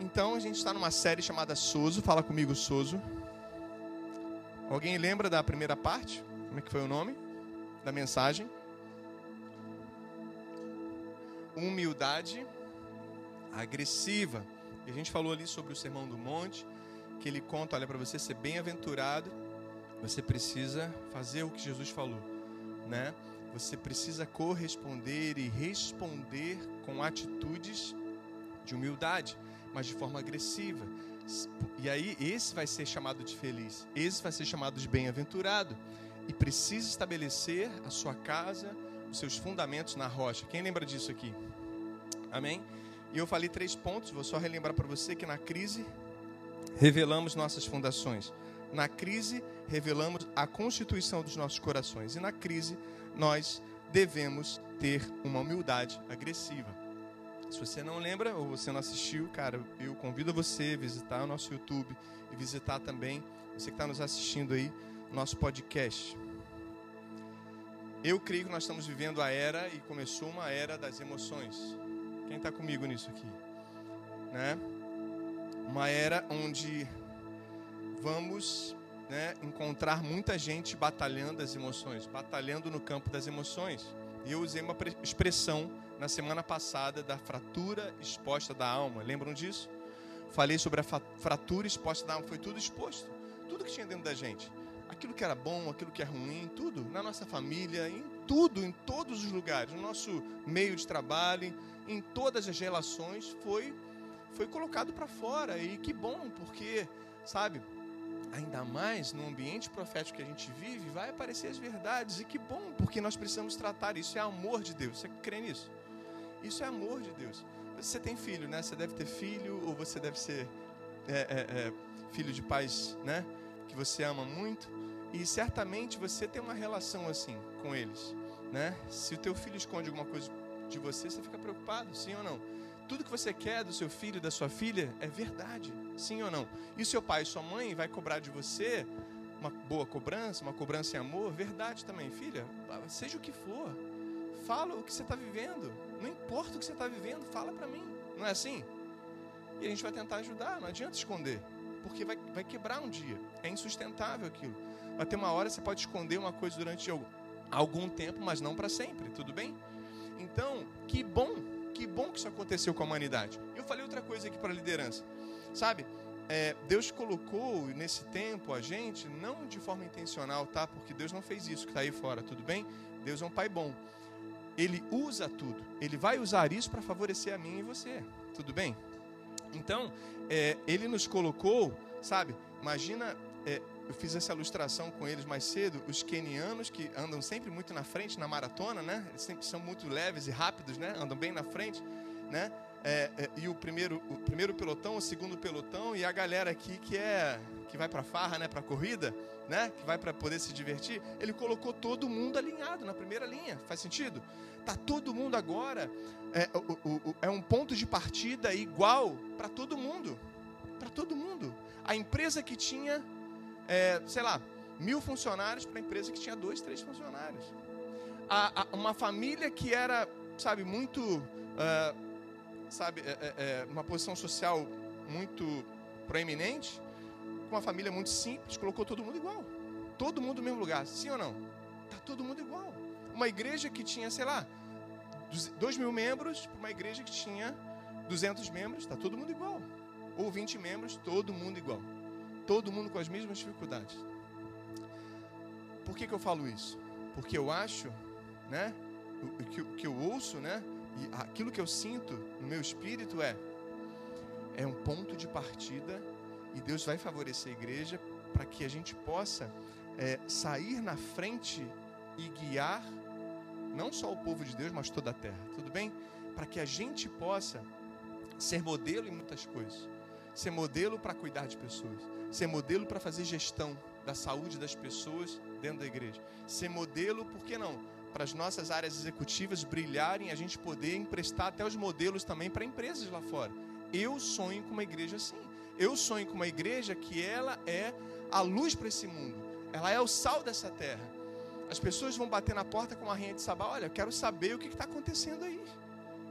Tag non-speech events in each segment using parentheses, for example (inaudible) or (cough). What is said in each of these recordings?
Então a gente está numa série chamada Soso. Fala comigo, Soso. Alguém lembra da primeira parte? Como é que foi o nome da mensagem? Humildade agressiva. E a gente falou ali sobre o Sermão do Monte, que ele conta, olha, para você ser bem-aventurado, você precisa fazer o que Jesus falou, né? Você precisa corresponder e responder com atitudes de humildade, mas de forma agressiva. E aí esse vai ser chamado de feliz, esse vai ser chamado de bem-aventurado e precisa estabelecer a sua casa, os seus fundamentos na rocha. Quem lembra disso aqui? Amém? E eu falei três pontos, vou só relembrar para você que na crise revelamos nossas fundações. Na crise revelamos a constituição dos nossos corações. E na crise nós devemos ter uma humildade agressiva. Se você não lembra ou você não assistiu, cara, eu convido você a visitar o nosso YouTube e visitar também você que está nos assistindo aí, nosso podcast. Eu creio que nós estamos vivendo a era e começou uma era das emoções. Quem está comigo nisso aqui? Né? Uma era onde vamos né, encontrar muita gente batalhando as emoções, batalhando no campo das emoções. E eu usei uma expressão na semana passada da fratura exposta da alma. Lembram disso? Falei sobre a fratura exposta da alma. Foi tudo exposto. Tudo que tinha dentro da gente. Aquilo que era bom, aquilo que é ruim, tudo. Na nossa família, em tudo, em todos os lugares. No nosso meio de trabalho, em todas as relações, foi, foi colocado para fora. E que bom, porque, sabe, ainda mais no ambiente profético que a gente vive, vai aparecer as verdades. E que bom, porque nós precisamos tratar isso. É amor de Deus. Você crê nisso? Isso é amor de Deus. Você tem filho, né? Você deve ter filho, ou você deve ser é, é, é, filho de pais, né? Que você ama muito. E certamente você tem uma relação assim com eles, né? Se o teu filho esconde alguma coisa de você, você fica preocupado, sim ou não? Tudo que você quer do seu filho, da sua filha, é verdade, sim ou não? E seu pai e sua mãe vai cobrar de você uma boa cobrança, uma cobrança em amor, verdade também, filha, seja o que for, fala o que você está vivendo, não importa o que você está vivendo, fala para mim, não é assim? E a gente vai tentar ajudar, não adianta esconder, porque vai, vai quebrar um dia, é insustentável aquilo. Vai ter uma hora você pode esconder uma coisa durante algum tempo, mas não para sempre, tudo bem? Então, que bom que bom que isso aconteceu com a humanidade. Eu falei outra coisa aqui para a liderança. Sabe, é, Deus colocou nesse tempo a gente, não de forma intencional, tá? Porque Deus não fez isso que está aí fora, tudo bem? Deus é um pai bom. Ele usa tudo. Ele vai usar isso para favorecer a mim e você. Tudo bem? Então, é, ele nos colocou, sabe? Imagina é, eu fiz essa ilustração com eles mais cedo, os kenianos que andam sempre muito na frente na maratona, né? Eles sempre são muito leves e rápidos, né? Andam bem na frente, né? É, é, e o primeiro, o primeiro pelotão, o segundo pelotão e a galera aqui que é que vai para farra, né? Para corrida, né? Que vai para poder se divertir. Ele colocou todo mundo alinhado na primeira linha. Faz sentido? Tá todo mundo agora é, o, o, é um ponto de partida igual para todo mundo, para todo mundo. A empresa que tinha é, sei lá, mil funcionários para a empresa que tinha dois, três funcionários. A, a, uma família que era, sabe, muito, uh, sabe, é, é, é, uma posição social muito proeminente, com uma família muito simples, colocou todo mundo igual. Todo mundo no mesmo lugar, sim ou não? Tá todo mundo igual. Uma igreja que tinha, sei lá, dois mil membros, para uma igreja que tinha 200 membros, está todo mundo igual. Ou 20 membros, todo mundo igual. Todo mundo com as mesmas dificuldades. Por que, que eu falo isso? Porque eu acho, né? O que, que eu ouço, né? E aquilo que eu sinto no meu espírito é é um ponto de partida e Deus vai favorecer a igreja para que a gente possa é, sair na frente e guiar não só o povo de Deus, mas toda a terra. Tudo bem? Para que a gente possa ser modelo em muitas coisas, ser modelo para cuidar de pessoas, ser modelo para fazer gestão da saúde das pessoas dentro da igreja, ser modelo, por que não? Para as nossas áreas executivas brilharem, a gente poder emprestar até os modelos também para empresas lá fora. Eu sonho com uma igreja assim. Eu sonho com uma igreja que ela é a luz para esse mundo. Ela é o sal dessa terra. As pessoas vão bater na porta com uma rainha de sabá. Olha, eu quero saber o que está acontecendo aí.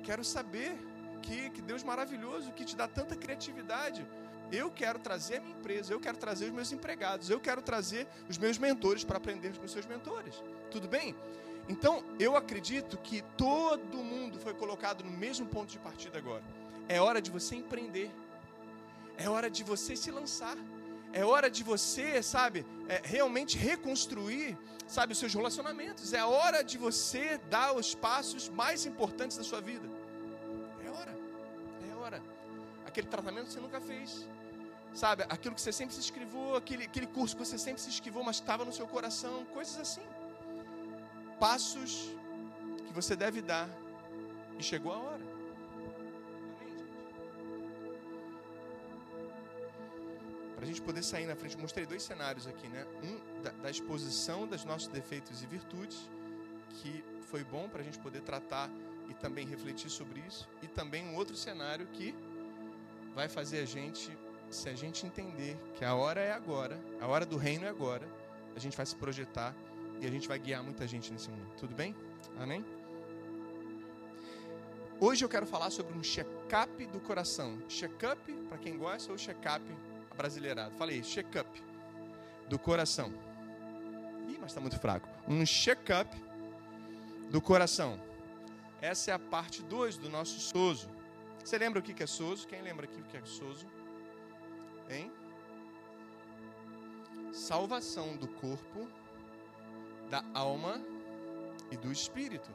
Quero saber que, que Deus maravilhoso, que te dá tanta criatividade. Eu quero trazer a minha empresa, eu quero trazer os meus empregados, eu quero trazer os meus mentores para aprender com os seus mentores. Tudo bem? Então, eu acredito que todo mundo foi colocado no mesmo ponto de partida agora. É hora de você empreender. É hora de você se lançar. É hora de você, sabe, é, realmente reconstruir, sabe, os seus relacionamentos. É hora de você dar os passos mais importantes da sua vida. É hora. É hora. Aquele tratamento que você nunca fez. Sabe, aquilo que você sempre se esquivou, aquele, aquele curso que você sempre se esquivou, mas estava no seu coração, coisas assim. Passos que você deve dar. E chegou a hora. para a gente poder sair na frente, mostrei dois cenários aqui, né? Um da, da exposição dos nossos defeitos e virtudes, que foi bom para a gente poder tratar e também refletir sobre isso, e também um outro cenário que vai fazer a gente, se a gente entender que a hora é agora, a hora do reino é agora, a gente vai se projetar e a gente vai guiar muita gente nesse mundo. Tudo bem? Amém? Hoje eu quero falar sobre um check-up do coração. Check-up, para quem gosta, ou check-up brasileirado. Falei, check-up do coração. Ih, mas está muito fraco. Um check-up do coração. Essa é a parte 2 do nosso sozo. Você lembra o que é sozo? Quem lembra aqui o que é sozo? Hein? Salvação do corpo, da alma e do espírito.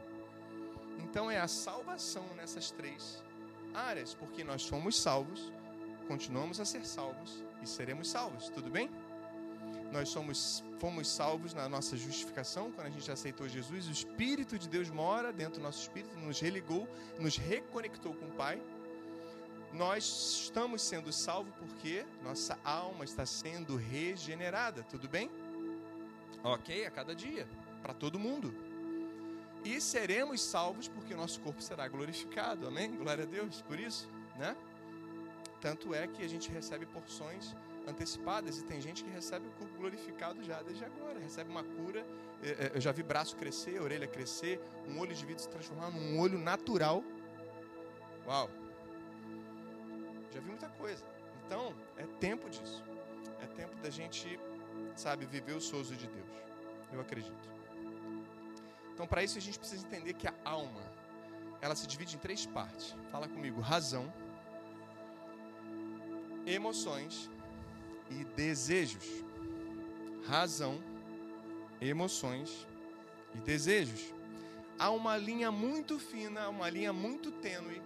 Então é a salvação nessas três áreas, porque nós somos salvos, continuamos a ser salvos e seremos salvos, tudo bem? Nós somos, fomos salvos na nossa justificação, quando a gente aceitou Jesus, o Espírito de Deus mora dentro do nosso espírito, nos religou, nos reconectou com o Pai. Nós estamos sendo salvos porque nossa alma está sendo regenerada, tudo bem? Ok, a cada dia, para todo mundo. E seremos salvos porque o nosso corpo será glorificado, amém? Glória a Deus por isso, né? Tanto é que a gente recebe porções antecipadas e tem gente que recebe o corpo glorificado já desde agora, recebe uma cura. É, é, eu já vi braço crescer, orelha crescer, um olho de vidro se transformar num olho natural. Uau! Já vi muita coisa. Então, é tempo disso. É tempo da gente, sabe, viver o souzo de Deus. Eu acredito. Então, para isso a gente precisa entender que a alma, ela se divide em três partes. Fala comigo: razão, emoções e desejos. Razão, emoções e desejos. Há uma linha muito fina, uma linha muito tênue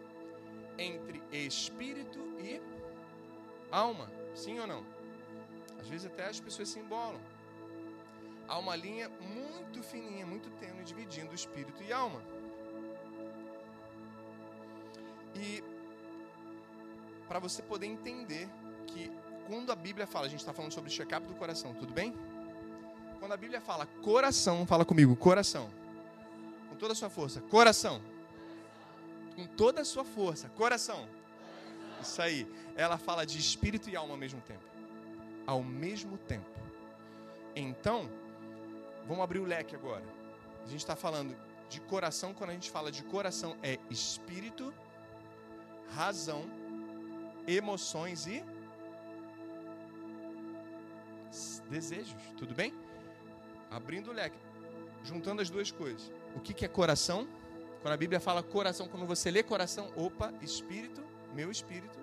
entre espírito e alma. Sim ou não? Às vezes até as pessoas se embolam. Há uma linha muito fininha, muito tênue, dividindo espírito e alma. E para você poder entender que quando a Bíblia fala, a gente está falando sobre check-up do coração, tudo bem? Quando a Bíblia fala coração, fala comigo, coração. Com toda a sua força, coração. Com toda a sua força, coração. Isso aí. Ela fala de espírito e alma ao mesmo tempo. Ao mesmo tempo. Então, vamos abrir o leque agora. A gente está falando de coração, quando a gente fala de coração, é espírito, razão emoções e desejos. Tudo bem? Abrindo o leque, juntando as duas coisas. O que, que é coração? Quando a Bíblia fala coração, quando você lê coração, opa, espírito, meu espírito,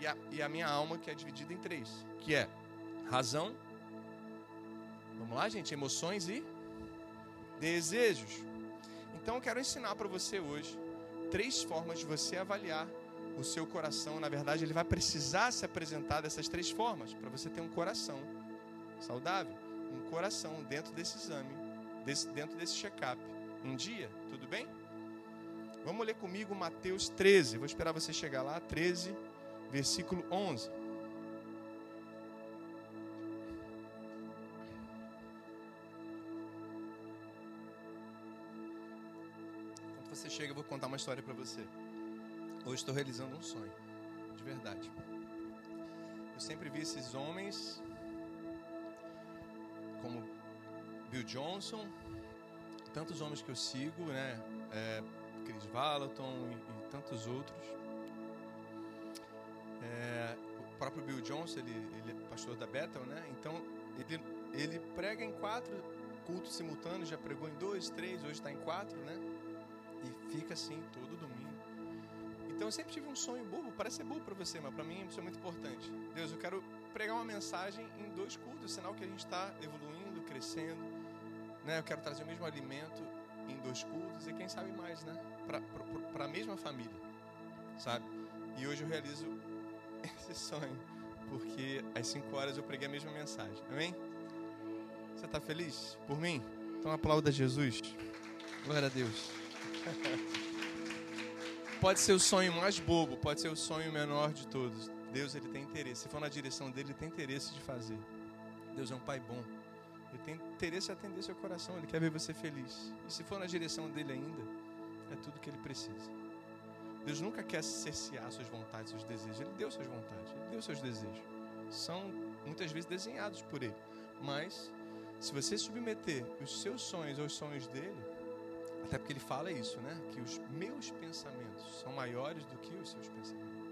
e a, e a minha alma, que é dividida em três, que é razão, vamos lá, gente, emoções e desejos. Então eu quero ensinar para você hoje três formas de você avaliar o seu coração, na verdade, ele vai precisar se apresentar dessas três formas para você ter um coração saudável, um coração dentro desse exame, desse, dentro desse check-up. Um dia, tudo bem? Vamos ler comigo Mateus 13. Vou esperar você chegar lá, 13, versículo 11. Quando você chega, eu vou contar uma história para você. Hoje estou realizando um sonho, de verdade. Eu sempre vi esses homens, como Bill Johnson, tantos homens que eu sigo, né? É, Chris Valaton e, e tantos outros. Próprio Bill Johnson, ele, ele é pastor da Bethel, né? Então, ele, ele prega em quatro cultos simultâneos, já pregou em dois, três, hoje está em quatro, né? E fica assim todo domingo. Então eu sempre tive um sonho bobo, parece ser bobo para você, mas para mim isso é muito importante. Deus, eu quero pregar uma mensagem em dois cultos, sinal que a gente está evoluindo, crescendo. Né? Eu quero trazer o mesmo alimento em dois cultos e quem sabe mais, né? Para a mesma família, sabe? E hoje eu realizo (laughs) esse sonho, porque às 5 horas eu preguei a mesma mensagem. Amém? Você está feliz por mim? Então aplauda Jesus. Glória a Deus. (laughs) Pode ser o sonho mais bobo, pode ser o sonho menor de todos. Deus ele tem interesse. Se for na direção dele, ele tem interesse de fazer. Deus é um pai bom. Ele tem interesse em atender seu coração. Ele quer ver você feliz. E se for na direção dele ainda, é tudo que ele precisa. Deus nunca quer cercear suas vontades, seus desejos. Ele deu suas vontades, ele deu seus desejos. São muitas vezes desenhados por ele. Mas, se você submeter os seus sonhos aos sonhos dele, até porque ele fala isso, né? Que os meus pensamentos são maiores do que os seus pensamentos.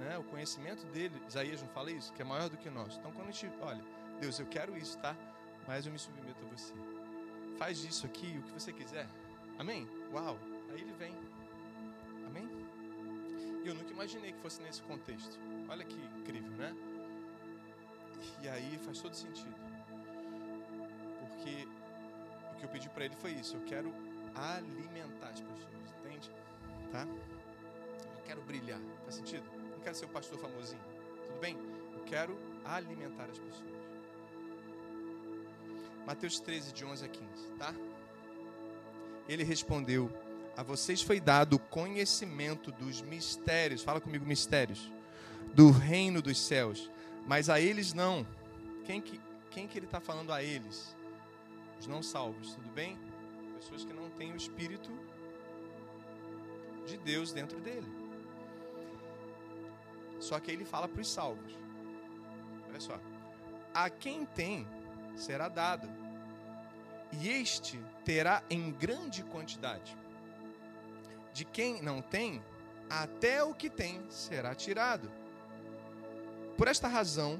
Né? O conhecimento dele, Isaías não fala isso? Que é maior do que nós. Então, quando a gente, olha, Deus, eu quero isso, tá? Mas eu me submeto a você. Faz disso aqui o que você quiser. Amém? Uau! Aí ele vem. Imaginei que fosse nesse contexto. Olha que incrível, né? E aí faz todo sentido. Porque o que eu pedi para ele foi isso. Eu quero alimentar as pessoas, entende? Tá? Eu quero brilhar. Faz sentido? Não quero ser o pastor famosinho. Tudo bem? Eu quero alimentar as pessoas. Mateus 13, de 11 a 15, tá? Ele respondeu: A vocês foi dado o conhecimento dos mistérios, fala comigo, mistérios, do reino dos céus, mas a eles não. Quem que, quem que ele está falando a eles? Os não salvos, tudo bem? Pessoas que não têm o Espírito de Deus dentro dele. Só que ele fala para os salvos. Olha só. A quem tem, será dado, e este terá em grande quantidade. De quem não tem, até o que tem será tirado. Por esta razão,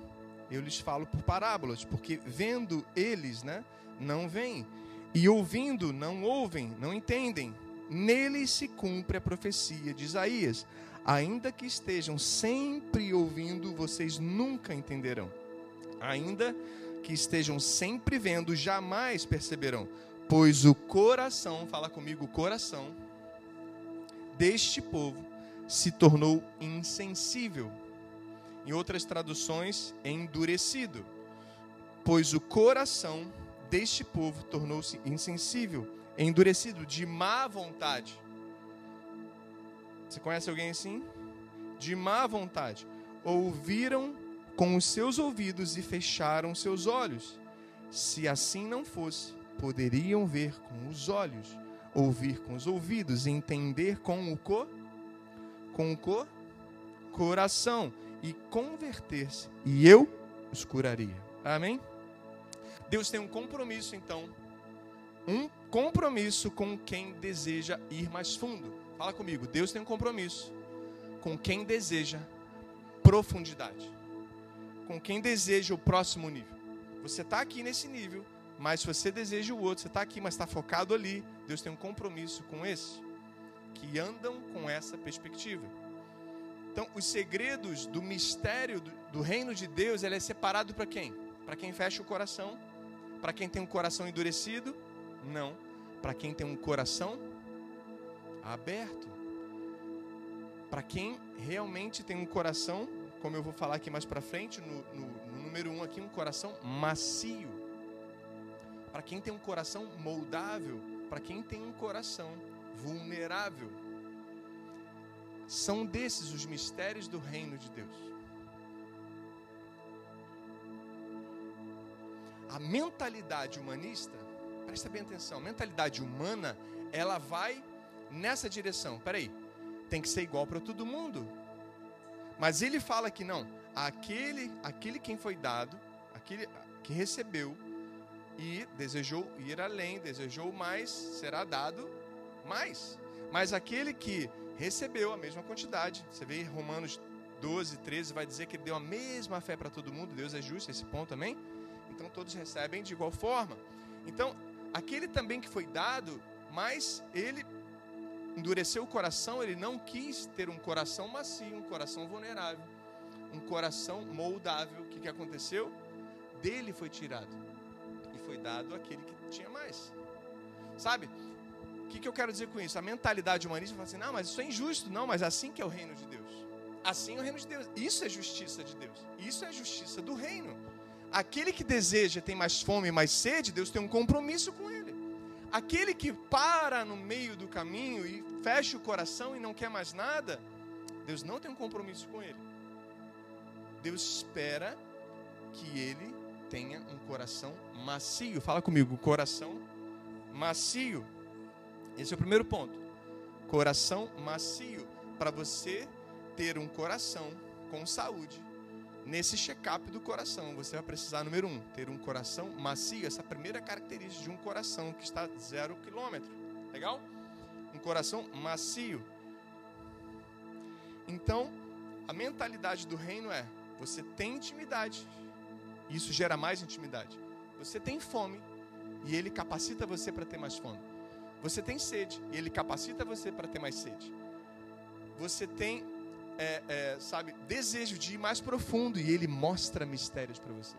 eu lhes falo por parábolas, porque vendo eles, né, não veem, e ouvindo não ouvem, não entendem. Nele se cumpre a profecia de Isaías. Ainda que estejam sempre ouvindo, vocês nunca entenderão. Ainda que estejam sempre vendo, jamais perceberão, pois o coração, fala comigo, o coração deste povo se tornou insensível. Em outras traduções, endurecido, pois o coração deste povo tornou-se insensível, endurecido, de má vontade. Você conhece alguém assim? De má vontade. Ouviram com os seus ouvidos e fecharam seus olhos. Se assim não fosse, poderiam ver com os olhos, ouvir com os ouvidos, entender com o co, com o co, coração e converter-se, e eu os curaria. Amém? Deus tem um compromisso então, um compromisso com quem deseja ir mais fundo. Fala comigo, Deus tem um compromisso com quem deseja profundidade com quem deseja o próximo nível. Você está aqui nesse nível, mas se você deseja o outro, você está aqui, mas está focado ali, Deus tem um compromisso com esse, que andam com essa perspectiva. Então, os segredos do mistério do, reino de Deus, ele é separado para quem? Para quem fecha o coração? Para quem tem um coração endurecido? Não. Para quem tem um coração aberto. Para quem realmente tem um coração como eu vou falar aqui mais para frente, no, no, no, número um aqui, um coração macio. Para quem tem um coração moldável, para quem tem um coração vulnerável. São desses os mistérios do reino de Deus. A mentalidade humanista, presta bem atenção, a mentalidade humana, ela vai nessa direção. Peraí, tem que ser igual para todo mundo. Mas ele fala que não, aquele, aquele quem foi dado, aquele que recebeu e desejou ir além, desejou mais, será dado mais. Mas aquele que recebeu a mesma quantidade, você vê Romanos 12, 13, vai dizer que deu a mesma fé para todo mundo, Deus é justo esse ponto também. Então todos recebem de igual forma. Então, aquele também que foi dado, mas ele endureceu o coração, ele não quis ter um coração macio, um coração vulnerável, um coração moldável. O que, que aconteceu? Dele foi tirado foi dado àquele que tinha mais. Sabe? O que, que eu quero dizer com isso? A mentalidade humanista fala assim: não, mas isso é injusto. Não, mas assim que é o reino de Deus. Assim é o reino de Deus. Isso é justiça de Deus. Isso é justiça do reino. Aquele que deseja, tem mais fome e mais sede, Deus tem um compromisso com ele. Aquele que para no meio do caminho e fecha o coração e não quer mais nada, Deus não tem um compromisso com ele. Deus espera que ele tenha um coração macio. Fala comigo, coração macio. Esse é o primeiro ponto. Coração macio. Para você ter um coração com saúde, nesse check-up do coração, você vai precisar, número um, ter um coração macio. Essa primeira característica de um coração que está zero quilômetro. Legal? Um coração macio. Então, a mentalidade do reino é: você tem intimidade, isso gera mais intimidade. Você tem fome, e ele capacita você para ter mais fome. Você tem sede e ele capacita você para ter mais sede. Você tem, é, é, sabe, desejo de ir mais profundo e ele mostra mistérios para você.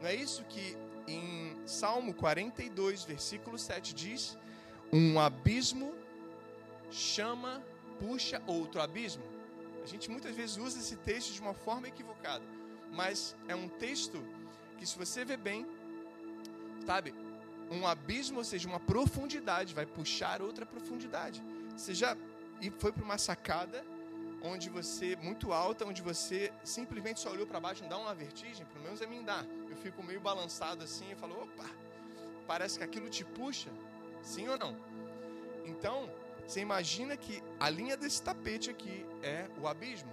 Não é isso que em Salmo 42, versículo 7 diz: Um abismo chama, puxa outro abismo. A gente muitas vezes usa esse texto de uma forma equivocada, mas é um texto que, se você ver bem, sabe, um abismo, ou seja, uma profundidade, vai puxar outra profundidade. Você já foi para uma sacada onde você, muito alta, onde você simplesmente só olhou para baixo, não dá uma vertigem? Pelo menos a mim dá. Eu fico meio balançado assim e falo, opa, parece que aquilo te puxa. Sim ou não? Então, você imagina que a linha desse tapete aqui é o abismo.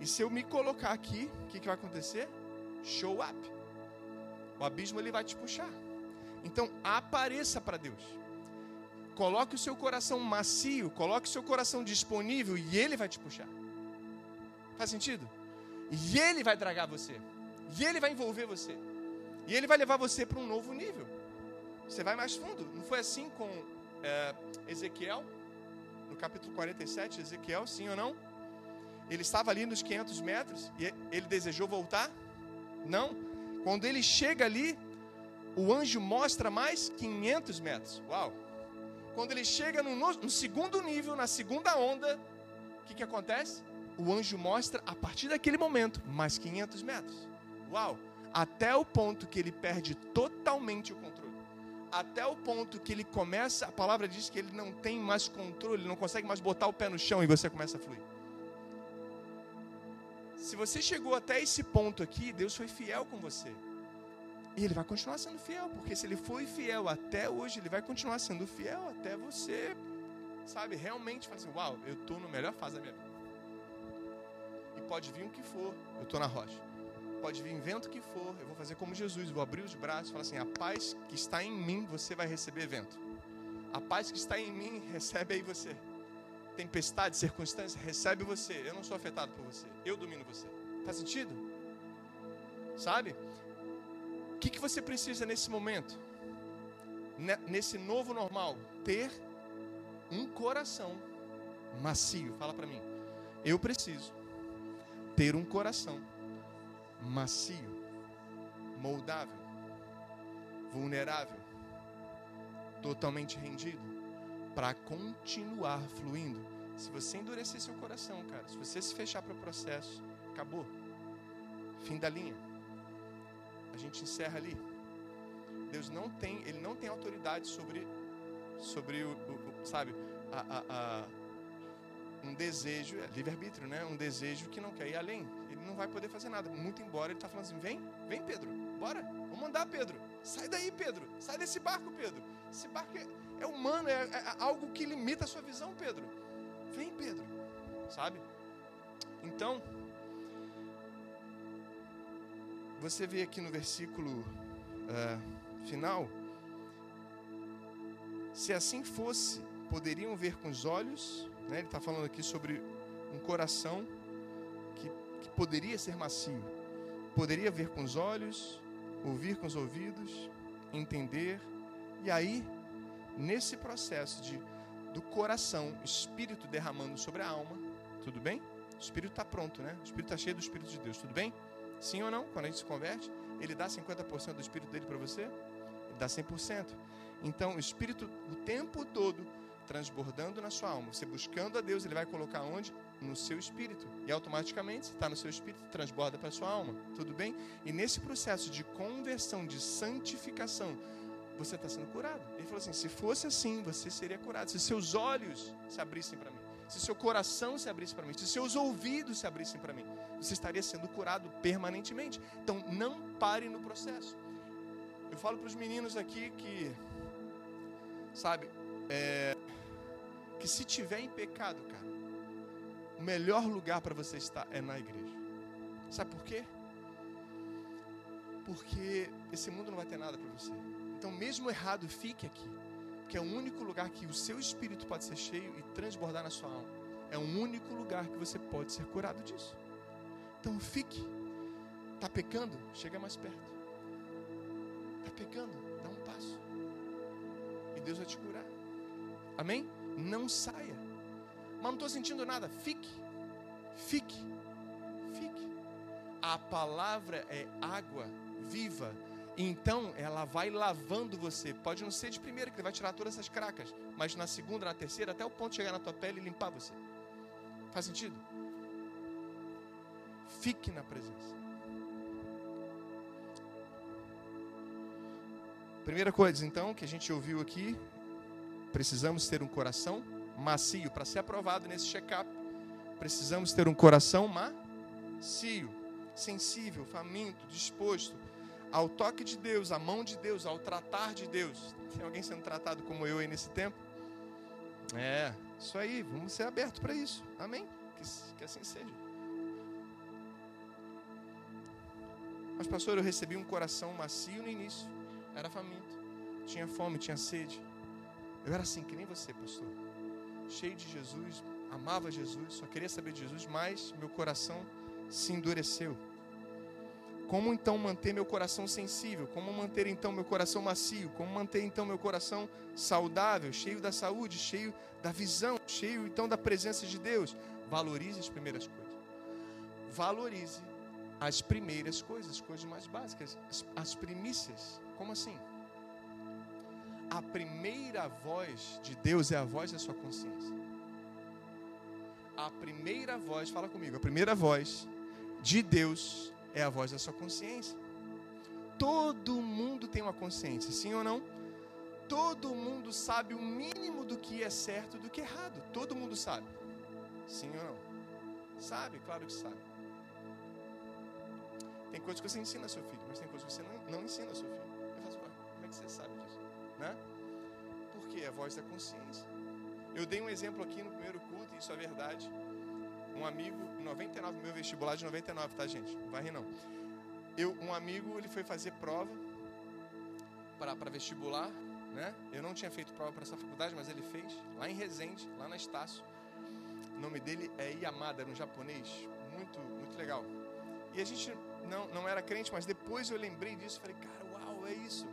E se eu me colocar aqui, o que, que vai acontecer? Show up. O abismo ele vai te puxar. Então, apareça para Deus. Coloque o seu coração macio, coloque o seu coração disponível e ele vai te puxar. Faz sentido? E ele vai dragar você. E ele vai envolver você. E ele vai levar você para um novo nível. Você vai mais fundo. Não foi assim com é, Ezequiel? No capítulo 47, Ezequiel, sim ou não? Ele estava ali nos 500 metros e ele desejou voltar? Não. Quando ele chega ali, o anjo mostra mais 500 metros. Uau! Quando ele chega no, no segundo nível, na segunda onda, o que, que acontece? O anjo mostra, a partir daquele momento, mais 500 metros. Uau! Até o ponto que ele perde totalmente o controle. Até o ponto que ele começa, a palavra diz que ele não tem mais controle, não consegue mais botar o pé no chão e você começa a fluir. Se você chegou até esse ponto aqui, Deus foi fiel com você. E ele vai continuar sendo fiel, porque se ele foi fiel até hoje, ele vai continuar sendo fiel até você, sabe, realmente falar assim: Uau, eu estou na melhor fase da minha vida. E pode vir o que for, eu estou na rocha. Pode vir vento que for, eu vou fazer como Jesus, vou abrir os braços e falar assim: A paz que está em mim, você vai receber vento. A paz que está em mim, (laughs) recebe aí você. Tempestade, circunstâncias, recebe você. Eu não sou afetado por você, eu domino você. Faz sentido? Sabe? O que, que você precisa nesse momento? Nesse novo normal? Ter um coração macio. Fala para mim. Eu preciso ter um coração macio, moldável, vulnerável, totalmente rendido, para continuar fluindo. Se você endurecer seu coração, cara, se você se fechar para o processo, acabou. Fim da linha a gente encerra ali. Deus não tem, ele não tem autoridade sobre, sobre o, o sabe, a, a, a, um desejo, é livre-arbítrio, né? Um desejo que não quer ir além. Ele não vai poder fazer nada. Muito embora ele está falando assim: vem, vem, Pedro, bora, vamos andar, Pedro. Sai daí, Pedro. Sai desse barco, Pedro. Esse barco é, é humano, é, é algo que limita a sua visão, Pedro. Vem, Pedro. Sabe? Então, você vê aqui no versículo uh, final, se assim fosse, poderiam ver com os olhos, né? ele está falando aqui sobre um coração que, que poderia ser macio, poderia ver com os olhos, ouvir com os ouvidos, entender, e aí, nesse processo de do coração, espírito derramando sobre a alma, tudo bem? O espírito está pronto, né? O espírito está cheio do espírito de Deus, tudo bem? Sim ou não? Quando a gente se converte, ele dá 50% do espírito dele para você? Ele dá 100%. Então, o espírito o tempo todo transbordando na sua alma, você buscando a Deus, ele vai colocar onde? No seu espírito. E automaticamente, está no seu espírito, transborda para a sua alma. Tudo bem? E nesse processo de conversão, de santificação, você está sendo curado. Ele falou assim: se fosse assim, você seria curado. Se seus olhos se abrissem para mim, se seu coração se abrisse para mim, se seus ouvidos se abrissem para mim, você estaria sendo curado permanentemente. Então, não pare no processo. Eu falo para os meninos aqui que, sabe, é, que se tiver em pecado, cara, o melhor lugar para você estar é na igreja. Sabe por quê? Porque esse mundo não vai ter nada para você. Então, mesmo errado, fique aqui. Que é o único lugar que o seu espírito pode ser cheio e transbordar na sua alma. É o único lugar que você pode ser curado disso. Então, fique. Está pecando? Chega mais perto. Está pecando? Dá um passo. E Deus vai te curar. Amém? Não saia. Mas não estou sentindo nada. Fique. Fique. Fique. A palavra é água viva. Então ela vai lavando você. Pode não ser de primeira, que ele vai tirar todas essas cracas. Mas na segunda, na terceira, até o ponto de chegar na tua pele e limpar você. Faz sentido? Fique na presença. Primeira coisa, então, que a gente ouviu aqui precisamos ter um coração macio para ser aprovado nesse check-up. Precisamos ter um coração macio, sensível, faminto, disposto ao toque de Deus, à mão de Deus, ao tratar de Deus. Tem alguém sendo tratado como eu aí nesse tempo? É, isso aí, vamos ser abertos para isso. Amém? Que, que assim seja. Mas, pastor, eu recebi um coração macio no início. Era faminto. Tinha fome, tinha sede. Eu era assim, que nem você, pastor. Cheio de Jesus, amava Jesus, só queria saber de Jesus, mas meu coração se endureceu. Como então manter meu coração sensível? Como manter então meu coração macio? Como manter então meu coração saudável, cheio da saúde, cheio da visão, cheio então da presença de Deus? Valorize as primeiras coisas. Valorize as primeiras coisas, coisas mais básicas, as, as primícias. Como assim? a primeira voz de Deus é a voz da sua consciência. A primeira voz, fala comigo, a primeira voz de Deus é a voz da sua consciência. Todo mundo tem uma consciência, sim ou não? Todo mundo sabe o mínimo do que é certo e do que é errado. Todo mundo sabe. Sim ou não? Sabe, claro que sabe. Tem coisas que você ensina seu filho, mas tem coisas que você não, não ensina seu filho. Eu faço, como é que você sabe disso? Né? Porque é a voz da consciência. Eu dei um exemplo aqui no primeiro culto, e isso é verdade. Um amigo, 99, meu vestibular de 99, tá, gente? Não vai rir, não. Eu, um amigo, ele foi fazer prova para vestibular, né? Eu não tinha feito prova para essa faculdade, mas ele fez, lá em Resende, lá na Estácio. O nome dele é Yamada, era um japonês, muito, muito legal. E a gente não, não era crente, mas depois eu lembrei disso, falei, cara, uau, é isso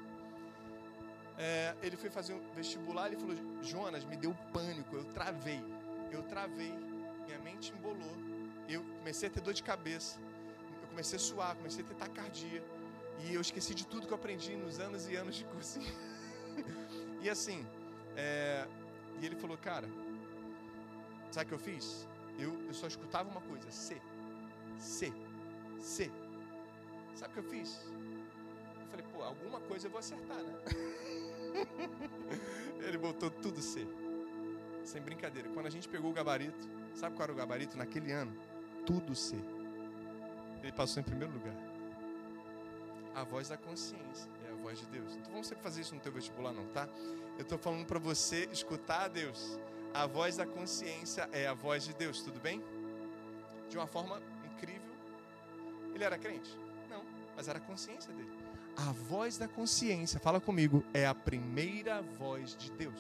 é, ele foi fazer um vestibular, ele falou, Jonas, me deu pânico, eu travei, eu travei, minha mente embolou, eu comecei a ter dor de cabeça, eu comecei a suar, comecei a ter taquicardia, e eu esqueci de tudo que eu aprendi nos anos e anos de cursinho. (laughs) e assim, é, e ele falou, cara, sabe o que eu fiz? Eu, eu só escutava uma coisa, C, C, C. Sabe o que eu fiz? Eu falei, pô, alguma coisa eu vou acertar, né? (laughs) Ele botou tudo C. Sem brincadeira. Quando a gente pegou o gabarito, sabe qual era o gabarito naquele ano? Tudo C. Ele passou em primeiro lugar. A voz da consciência é a voz de Deus. Então vamos sempre fazer isso no teu vestibular, não, tá? Eu estou falando para você escutar a Deus. A voz da consciência é a voz de Deus, tudo bem? De uma forma incrível. Ele era crente? Não, mas era a consciência dele. A voz da consciência, fala comigo, é a primeira voz de Deus.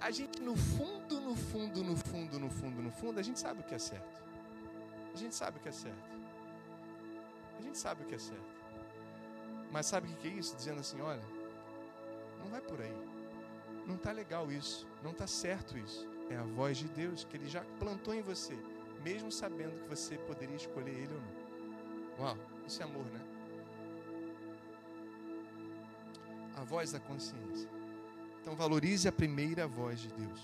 A gente no fundo, no fundo, no fundo, no fundo, no fundo, a gente sabe o que é certo. A gente sabe o que é certo. A gente sabe o que é certo. Mas sabe o que é isso? Dizendo assim, olha, não vai por aí. Não está legal isso. Não está certo isso. É a voz de Deus que Ele já plantou em você, mesmo sabendo que você poderia escolher Ele ou não. Uau, isso é amor, né? A voz da consciência. Então valorize a primeira voz de Deus.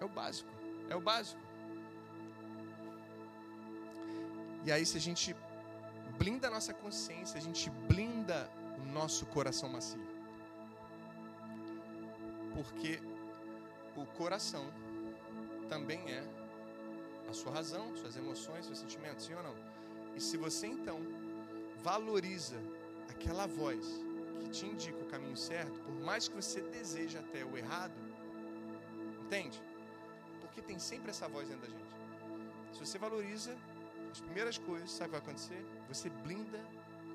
É o básico. É o básico. E aí, se a gente blinda a nossa consciência, a gente blinda o nosso coração macio. Porque o coração também é a sua razão, suas emoções, seus sentimentos, sim ou não? E se você então valoriza aquela voz que te indica o caminho certo, por mais que você deseje até o errado, entende? Porque tem sempre essa voz dentro da gente. Se você valoriza as primeiras coisas, sabe o que vai acontecer? Você blinda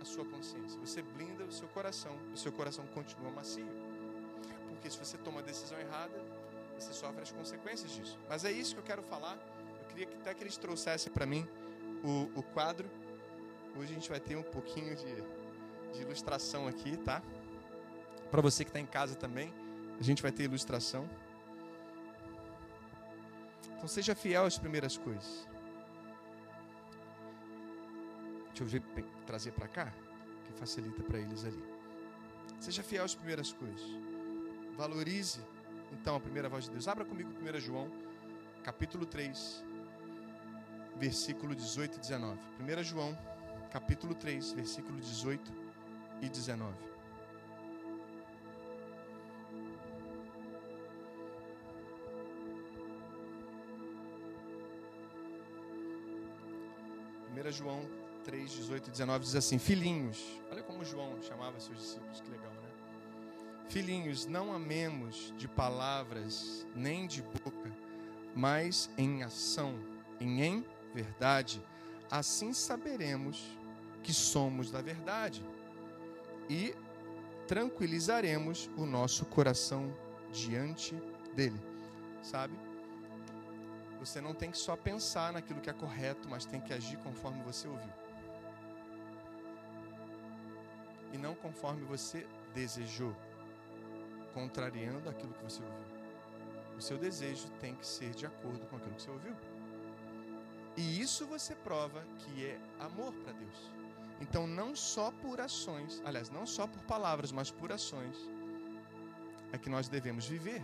a sua consciência, você blinda o seu coração, e o seu coração continua macio. Porque se você toma a decisão errada, você sofre as consequências disso. Mas é isso que eu quero falar. Eu queria que até que eles trouxessem para mim o, o quadro. Hoje a gente vai ter um pouquinho de, de ilustração aqui, tá? Para você que está em casa também, a gente vai ter ilustração. Então seja fiel às primeiras coisas. Deixa eu trazer para cá, que facilita para eles ali. Seja fiel às primeiras coisas. Valorize então a primeira voz de Deus. Abra comigo 1 João, capítulo 3, versículo 18 e 19. 1 João, capítulo 3, versículo 18 e 19. Primeira João 3, 18 e 19 diz assim: Filhinhos, olha como João chamava seus discípulos, que legal, né? Filhinhos, não amemos de palavras nem de boca, mas em ação, em em verdade. Assim saberemos que somos da verdade e tranquilizaremos o nosso coração diante dele. Sabe? Você não tem que só pensar naquilo que é correto, mas tem que agir conforme você ouviu. E não conforme você desejou, contrariando aquilo que você ouviu. O seu desejo tem que ser de acordo com aquilo que você ouviu. E isso você prova que é amor para Deus. Então, não só por ações, aliás, não só por palavras, mas por ações, é que nós devemos viver.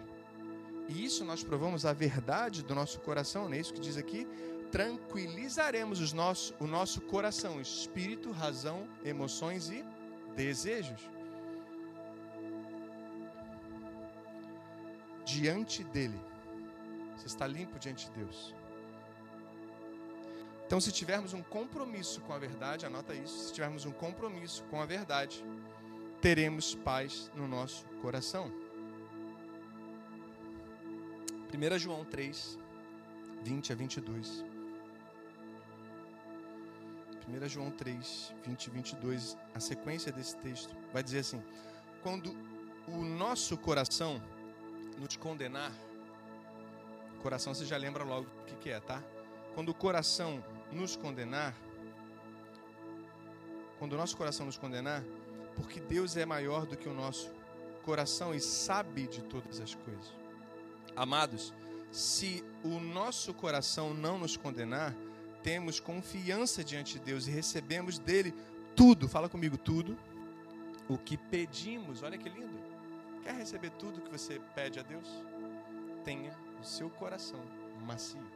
E isso nós provamos a verdade do nosso coração, não é isso que diz aqui? Tranquilizaremos os nosso, o nosso coração, espírito, razão, emoções e desejos. Diante dele. Você está limpo diante de Deus. Então, se tivermos um compromisso com a verdade, anota isso, se tivermos um compromisso com a verdade, teremos paz no nosso coração. 1 João 3, 20 a 22. 1 João 3, 20 e 22, a sequência desse texto vai dizer assim: Quando o nosso coração nos condenar, coração você já lembra logo o que, que é, tá? Quando o coração nos condenar, quando o nosso coração nos condenar, porque Deus é maior do que o nosso coração e sabe de todas as coisas. Amados, se o nosso coração não nos condenar, temos confiança diante de Deus e recebemos dele tudo, fala comigo, tudo, o que pedimos. Olha que lindo. Quer receber tudo que você pede a Deus? Tenha o seu coração macio.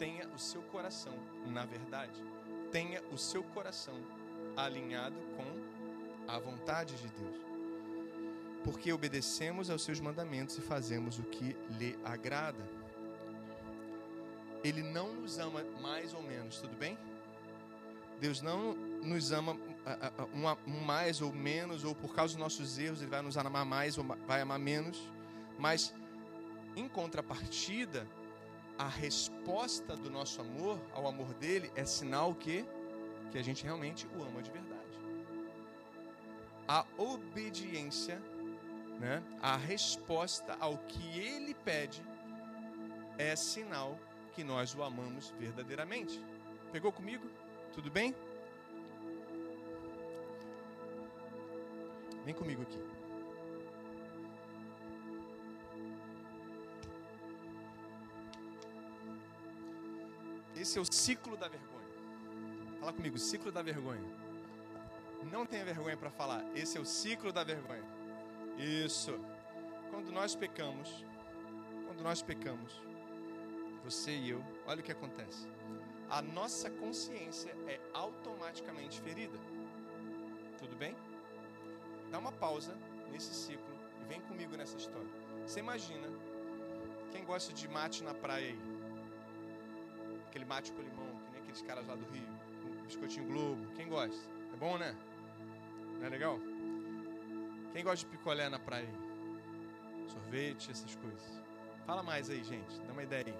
Tenha o seu coração na verdade. Tenha o seu coração alinhado com a vontade de Deus. Porque obedecemos aos seus mandamentos e fazemos o que lhe agrada. Ele não nos ama mais ou menos, tudo bem? Deus não nos ama um mais ou menos, ou por causa dos nossos erros, Ele vai nos amar mais ou vai amar menos. Mas, em contrapartida, a resposta do nosso amor ao amor dele é sinal que, que a gente realmente o ama de verdade. A obediência né, a resposta ao que ele pede é sinal que nós o amamos verdadeiramente. Pegou comigo? Tudo bem? Vem comigo aqui. Esse é o ciclo da vergonha. Fala comigo, ciclo da vergonha. Não tenha vergonha para falar. Esse é o ciclo da vergonha. Isso. Quando nós pecamos, quando nós pecamos, você e eu, olha o que acontece. A nossa consciência é automaticamente ferida. Tudo bem? Dá uma pausa nesse ciclo e vem comigo nessa história. Você imagina quem gosta de mate na praia aí? Aquele mate com limão, que nem aqueles caras lá do Rio, com biscoitinho Globo. Quem gosta? É bom, né? Não é legal? Quem gosta de picolé na praia? Sorvete, essas coisas. Fala mais aí, gente. Dá uma ideia aí.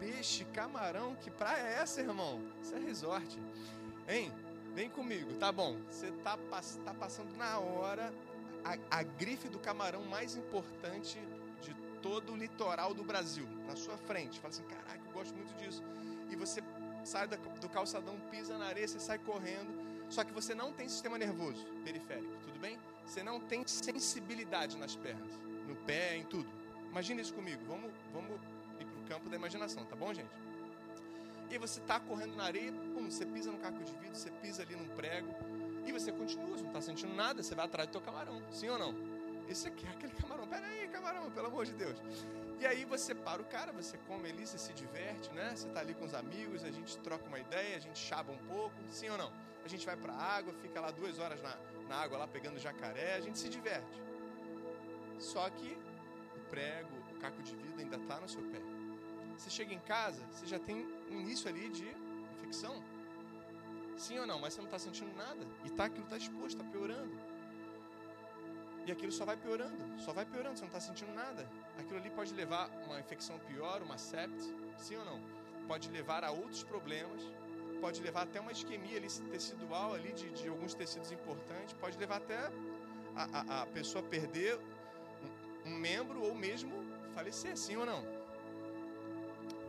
Peixe, camarão, que praia é essa, irmão? Isso é resort. Hein? Vem comigo, tá bom. Você tá, tá passando na hora a, a grife do camarão mais importante todo o litoral do Brasil, na sua frente. Fala assim, caraca, eu gosto muito disso. E você sai do calçadão, pisa na areia, você sai correndo. Só que você não tem sistema nervoso periférico, tudo bem? Você não tem sensibilidade nas pernas, no pé, em tudo. Imagina isso comigo. Vamos, vamos ir para o campo da imaginação, tá bom, gente? E você está correndo na areia, pum, você pisa no caco de vidro, você pisa ali num prego, e você continua, você não está sentindo nada, você vai atrás do teu camarão, sim ou não? Esse aqui é aquele (laughs) camarão, pera aí, camarão, pelo amor de Deus. E aí você para o cara, você come ali, você se diverte, né? Você está ali com os amigos, a gente troca uma ideia, a gente chaba um pouco, sim ou não? A gente vai para a água, fica lá duas horas na, na água, lá pegando jacaré, a gente se diverte. Só que o prego, o caco de vidro ainda está no seu pé. Você chega em casa, você já tem um início ali de infecção. Sim ou não? Mas você não está sentindo nada. E tá, aquilo está exposto, está piorando. E aquilo só vai piorando, só vai piorando, você não está sentindo nada. Aquilo ali pode levar uma infecção pior, uma septe, sim ou não? Pode levar a outros problemas, pode levar até uma isquemia ali, tecidual ali de, de alguns tecidos importantes, pode levar até a, a, a pessoa perder um, um membro ou mesmo falecer, sim ou não?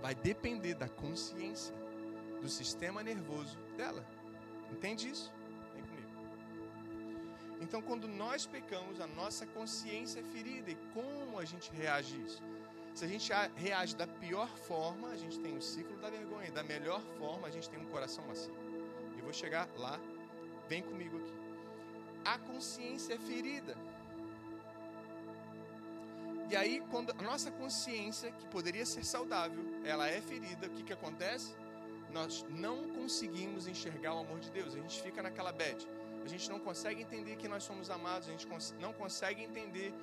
Vai depender da consciência do sistema nervoso dela. Entende isso? Então, quando nós pecamos, a nossa consciência é ferida. E como a gente reage isso? Se a gente reage da pior forma, a gente tem o ciclo da vergonha. E da melhor forma, a gente tem um coração macio. Eu vou chegar lá. Vem comigo aqui. A consciência é ferida. E aí, quando a nossa consciência, que poderia ser saudável, ela é ferida, o que, que acontece? Nós não conseguimos enxergar o amor de Deus. A gente fica naquela bed. Gente não consegue entender que nós somos amados. A gente não consegue entender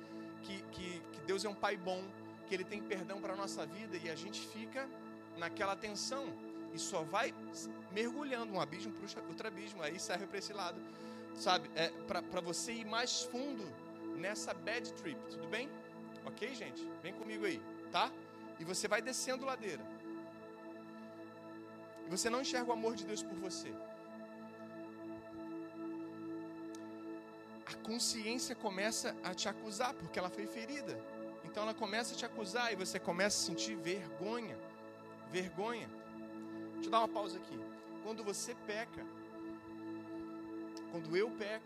que, que, que Deus é um Pai bom, que Ele tem perdão para a nossa vida. E a gente fica naquela tensão. E só vai mergulhando um abismo para outro abismo. Aí serve para esse lado. Sabe? É para você ir mais fundo nessa bad trip. Tudo bem? Ok, gente? Vem comigo aí, tá? E você vai descendo ladeira. E você não enxerga o amor de Deus por você. A consciência começa a te acusar porque ela foi ferida. Então ela começa a te acusar e você começa a sentir vergonha. Vergonha. Deixa eu dar uma pausa aqui. Quando você peca, quando eu peco,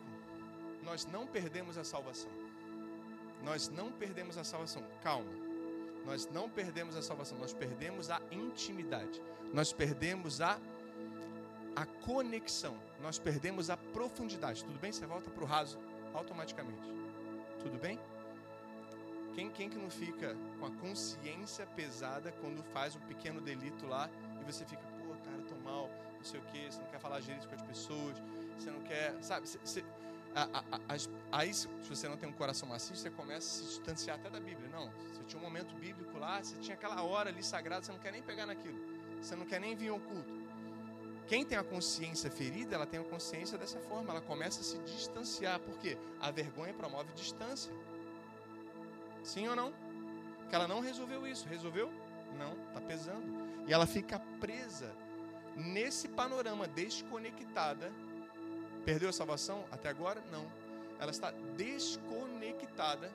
nós não perdemos a salvação. Nós não perdemos a salvação. Calma. Nós não perdemos a salvação, nós perdemos a intimidade. Nós perdemos a a conexão. Nós perdemos a profundidade. Tudo bem? Você volta para o raso automaticamente. Tudo bem? Quem, quem que não fica com a consciência pesada quando faz um pequeno delito lá e você fica, pô, cara, tô mal, não sei o que, você não quer falar direito com as pessoas, você não quer, sabe? Você, você, aí, se você não tem um coração macio, você começa a se distanciar até da Bíblia. Não, você tinha um momento bíblico lá, você tinha aquela hora ali sagrada, você não quer nem pegar naquilo. Você não quer nem vir ao culto. Quem tem a consciência ferida, ela tem a consciência dessa forma, ela começa a se distanciar. Por quê? A vergonha promove distância. Sim ou não? Que ela não resolveu isso. Resolveu? Não, está pesando. E ela fica presa nesse panorama desconectada Perdeu a salvação? Até agora, não. ela está desconectada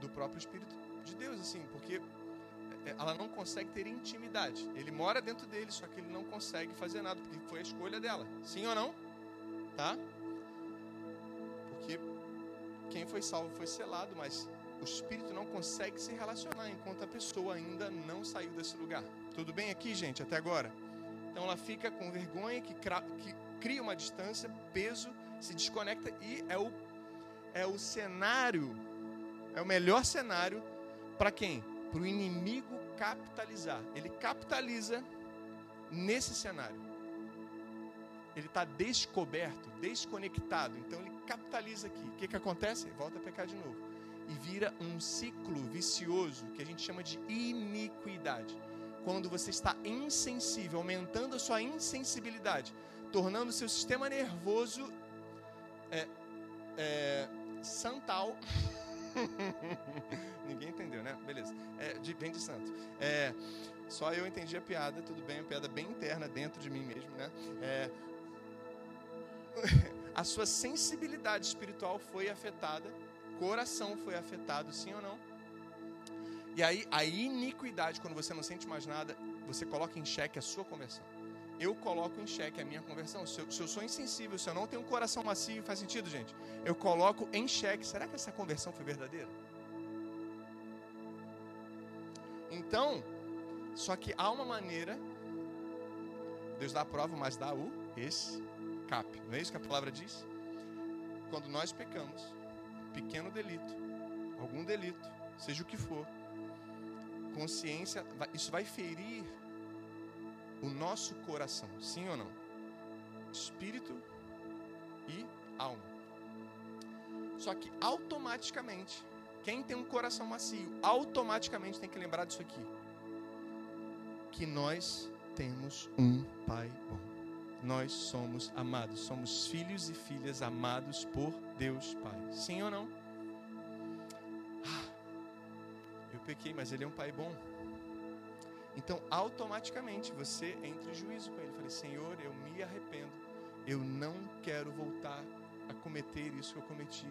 do próprio Espírito de Deus, assim, porque ela não consegue ter intimidade. Ele mora dentro dele, só que ele não consegue fazer nada, porque foi a escolha dela. Sim ou não? Tá? Porque quem foi salvo foi selado, mas o espírito não consegue se relacionar enquanto a pessoa ainda não saiu desse lugar. Tudo bem aqui, gente, até agora? Então ela fica com vergonha, que, que cria uma distância, peso, se desconecta e é o, é o cenário, é o melhor cenário para quem? Para o inimigo capitalizar. Ele capitaliza nesse cenário. Ele está descoberto, desconectado. Então ele capitaliza aqui. O que, que acontece? Volta a pecar de novo. E vira um ciclo vicioso que a gente chama de iniquidade. Quando você está insensível, aumentando a sua insensibilidade, tornando o seu sistema nervoso é, é, santal. (laughs) Ninguém entendeu, né? Beleza. É, de, vem de santo. É, só eu entendi a piada, tudo bem, a piada bem interna dentro de mim mesmo, né? É, (laughs) a sua sensibilidade espiritual foi afetada, coração foi afetado, sim ou não? E aí, a iniquidade, quando você não sente mais nada, você coloca em xeque a sua conversão. Eu coloco em xeque a minha conversão. Se eu, se eu sou insensível, se eu não tenho um coração macio, faz sentido, gente? Eu coloco em xeque. Será que essa conversão foi verdadeira? Então, só que há uma maneira. Deus dá a prova, mas dá o escape. Não é isso que a palavra diz? Quando nós pecamos, pequeno delito, algum delito, seja o que for, consciência, isso vai ferir o nosso coração, sim ou não? Espírito e alma. Só que automaticamente, quem tem um coração macio, automaticamente tem que lembrar disso aqui. Que nós temos um Pai bom. Nós somos amados, somos filhos e filhas amados por Deus Pai. Sim ou não? Ah, eu pequei, mas Ele é um Pai bom. Então, automaticamente você entra em juízo com Ele. Falei, Senhor, eu me arrependo. Eu não quero voltar a cometer isso que eu cometi.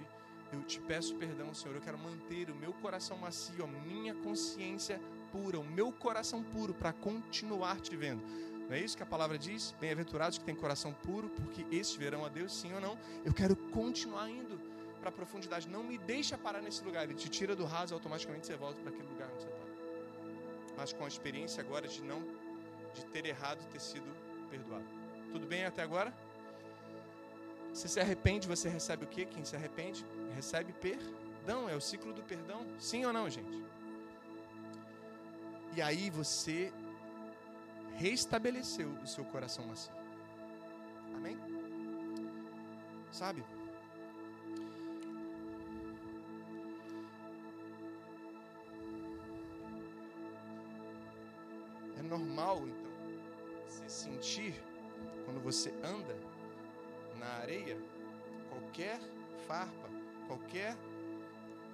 Eu te peço perdão, Senhor. Eu quero manter o meu coração macio, a minha consciência pura, o meu coração puro para continuar te vendo. Não é isso que a palavra diz? Bem-aventurados que têm coração puro, porque esses verão a Deus, sim ou não? Eu quero continuar indo para a profundidade. Não me deixa parar nesse lugar. Ele te tira do raso, automaticamente você volta para aquele lugar onde você está. Mas com a experiência agora de não, de ter errado, ter sido perdoado. Tudo bem até agora? Você se arrepende, você recebe o quê? Quem se arrepende recebe perdão. É o ciclo do perdão. Sim ou não, gente? E aí você restabeleceu o seu coração macio. Amém? Sabe? É normal, então, você sentir quando você anda na areia qualquer farpa, qualquer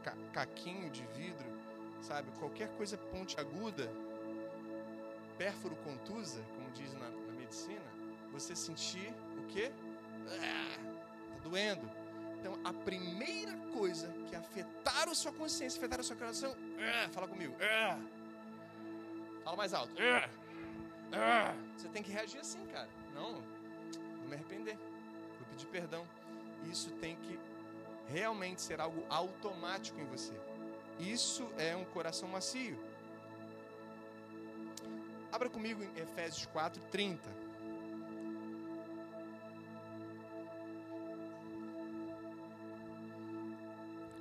ca caquinho de vidro, sabe? Qualquer coisa pontiaguda, pérfuro contusa, como diz na, na medicina, você sentir o quê? Ah, tá doendo. Então, a primeira coisa que afetar a sua consciência, afetar a sua coração, ah, fala comigo. Ah, fala mais alto. Você tem que reagir assim, cara. Não, vou me arrepender. Pedir perdão. Isso tem que realmente ser algo automático em você. Isso é um coração macio. Abra comigo em Efésios 4, 30.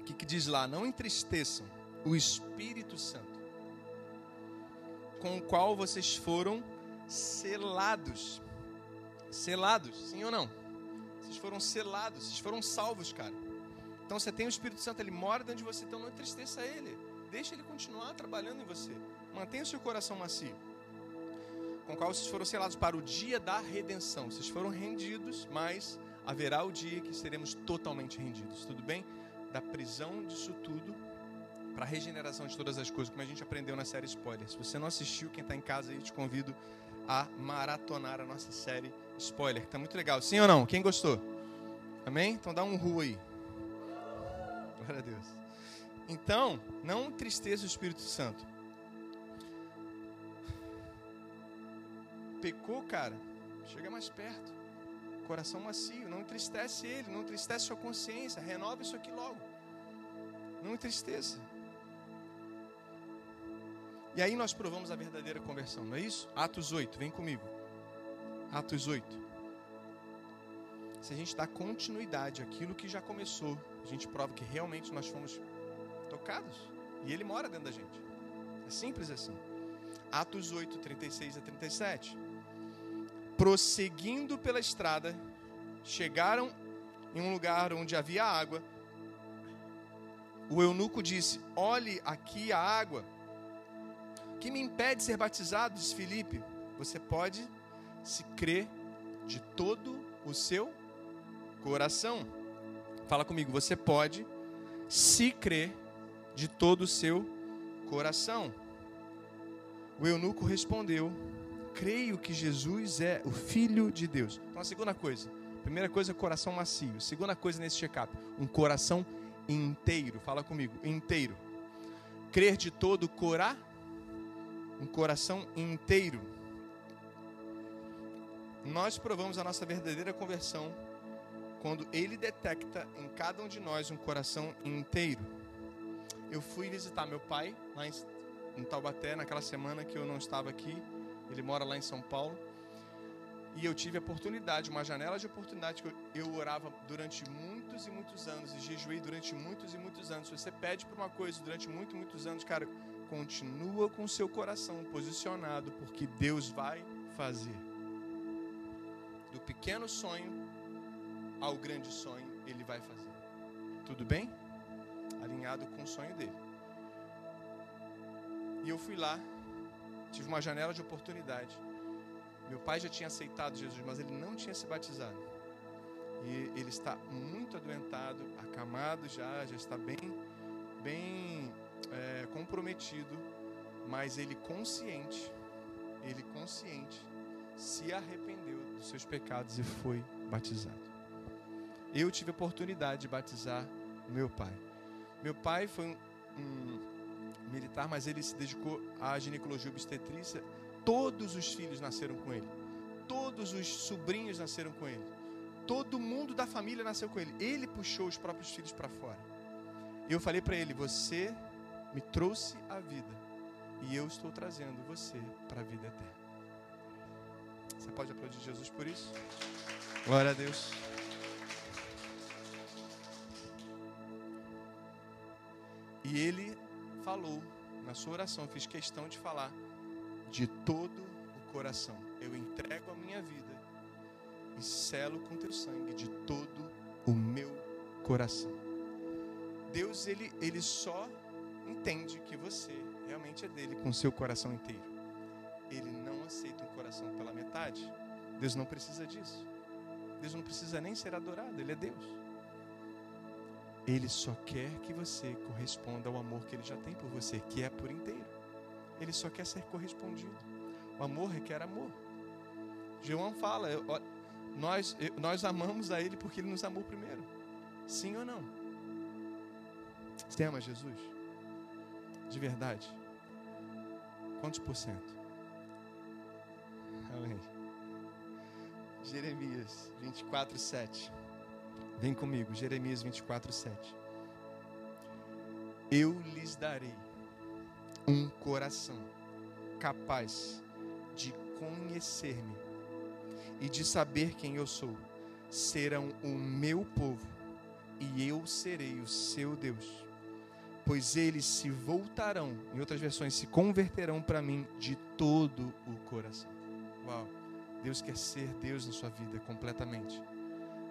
O que, que diz lá? Não entristeçam o Espírito Santo, com o qual vocês foram selados. Selados, sim ou não? Vocês foram selados, vocês foram salvos, cara. Então você tem o Espírito Santo, ele mora dentro de você, então não entristeça ele. Deixa ele continuar trabalhando em você. Mantenha o seu coração macio. Com o qual vocês foram selados para o dia da redenção. Vocês foram rendidos, mas haverá o dia que seremos totalmente rendidos. Tudo bem? Da prisão disso tudo para a regeneração de todas as coisas, como a gente aprendeu na série Spoiler. Se você não assistiu, quem está em casa aí, te convido a maratonar a nossa série Spoiler, está muito legal. Sim ou não? Quem gostou? Amém? Então dá um ru aí. Glória a Deus. Então, não entristeça o Espírito Santo. Pecou, cara, chega mais perto. Coração macio, não entristece ele, não entristece sua consciência. Renova isso aqui logo. Não entristeça. E aí nós provamos a verdadeira conversão, não é isso? Atos 8, vem comigo. Atos 8. Se a gente dá continuidade àquilo que já começou, a gente prova que realmente nós fomos tocados. E ele mora dentro da gente. É simples assim. Atos 8, 36 a 37. Prosseguindo pela estrada, chegaram em um lugar onde havia água. O eunuco disse: Olhe aqui a água que me impede de ser batizado? Diz Filipe. Você pode se crer de todo o seu coração. Fala comigo, você pode se crer de todo o seu coração. O eunuco respondeu: Creio que Jesus é o Filho de Deus. Então, a segunda coisa, primeira coisa, coração macio. Segunda coisa nesse check-up, um coração inteiro. Fala comigo, inteiro. Crer de todo o coração um coração inteiro. Nós provamos a nossa verdadeira conversão quando Ele detecta em cada um de nós um coração inteiro. Eu fui visitar meu pai lá em, Taubaté naquela semana que eu não estava aqui. Ele mora lá em São Paulo. E eu tive a oportunidade, uma janela de oportunidade que eu, eu orava durante muitos e muitos anos e jejuei durante muitos e muitos anos. Se você pede por uma coisa durante muitos e muitos anos, cara, continua com seu coração posicionado, porque Deus vai fazer. Do pequeno sonho ao grande sonho, Ele vai fazer. Tudo bem? Alinhado com o sonho dele. E eu fui lá, tive uma janela de oportunidade. Meu pai já tinha aceitado Jesus, mas ele não tinha se batizado. E ele está muito adoentado, acamado já, já está bem, bem é, comprometido, mas ele consciente, ele consciente, se arrependeu dos seus pecados e foi batizado. Eu tive a oportunidade de batizar meu pai. Meu pai foi um, um militar, mas ele se dedicou à ginecologia obstetrícia. Todos os filhos nasceram com ele. Todos os sobrinhos nasceram com ele. Todo mundo da família nasceu com ele. Ele puxou os próprios filhos para fora. Eu falei para ele: Você me trouxe a vida e eu estou trazendo você para a vida eterna. Você pode aplaudir Jesus por isso? Glória a Deus. E ele falou na sua oração, fiz questão de falar de todo o coração. Eu entrego a minha vida e selo com teu sangue de todo o meu coração. Deus ele ele só entende que você realmente é dele com seu coração inteiro. Ele aceita um coração pela metade. Deus não precisa disso. Deus não precisa nem ser adorado, ele é Deus. Ele só quer que você corresponda ao amor que ele já tem por você, que é por inteiro. Ele só quer ser correspondido. O amor requer amor. João fala, nós, nós amamos a ele porque ele nos amou primeiro. Sim ou não? Você ama Jesus? De verdade. Quantos por cento? Amém. Jeremias 24, 7. Vem comigo, Jeremias 24, 7. Eu lhes darei um coração capaz de conhecer-me e de saber quem eu sou. Serão o meu povo e eu serei o seu Deus pois eles se voltarão, em outras versões, se converterão para mim de todo o coração. Deus quer ser Deus na sua vida completamente.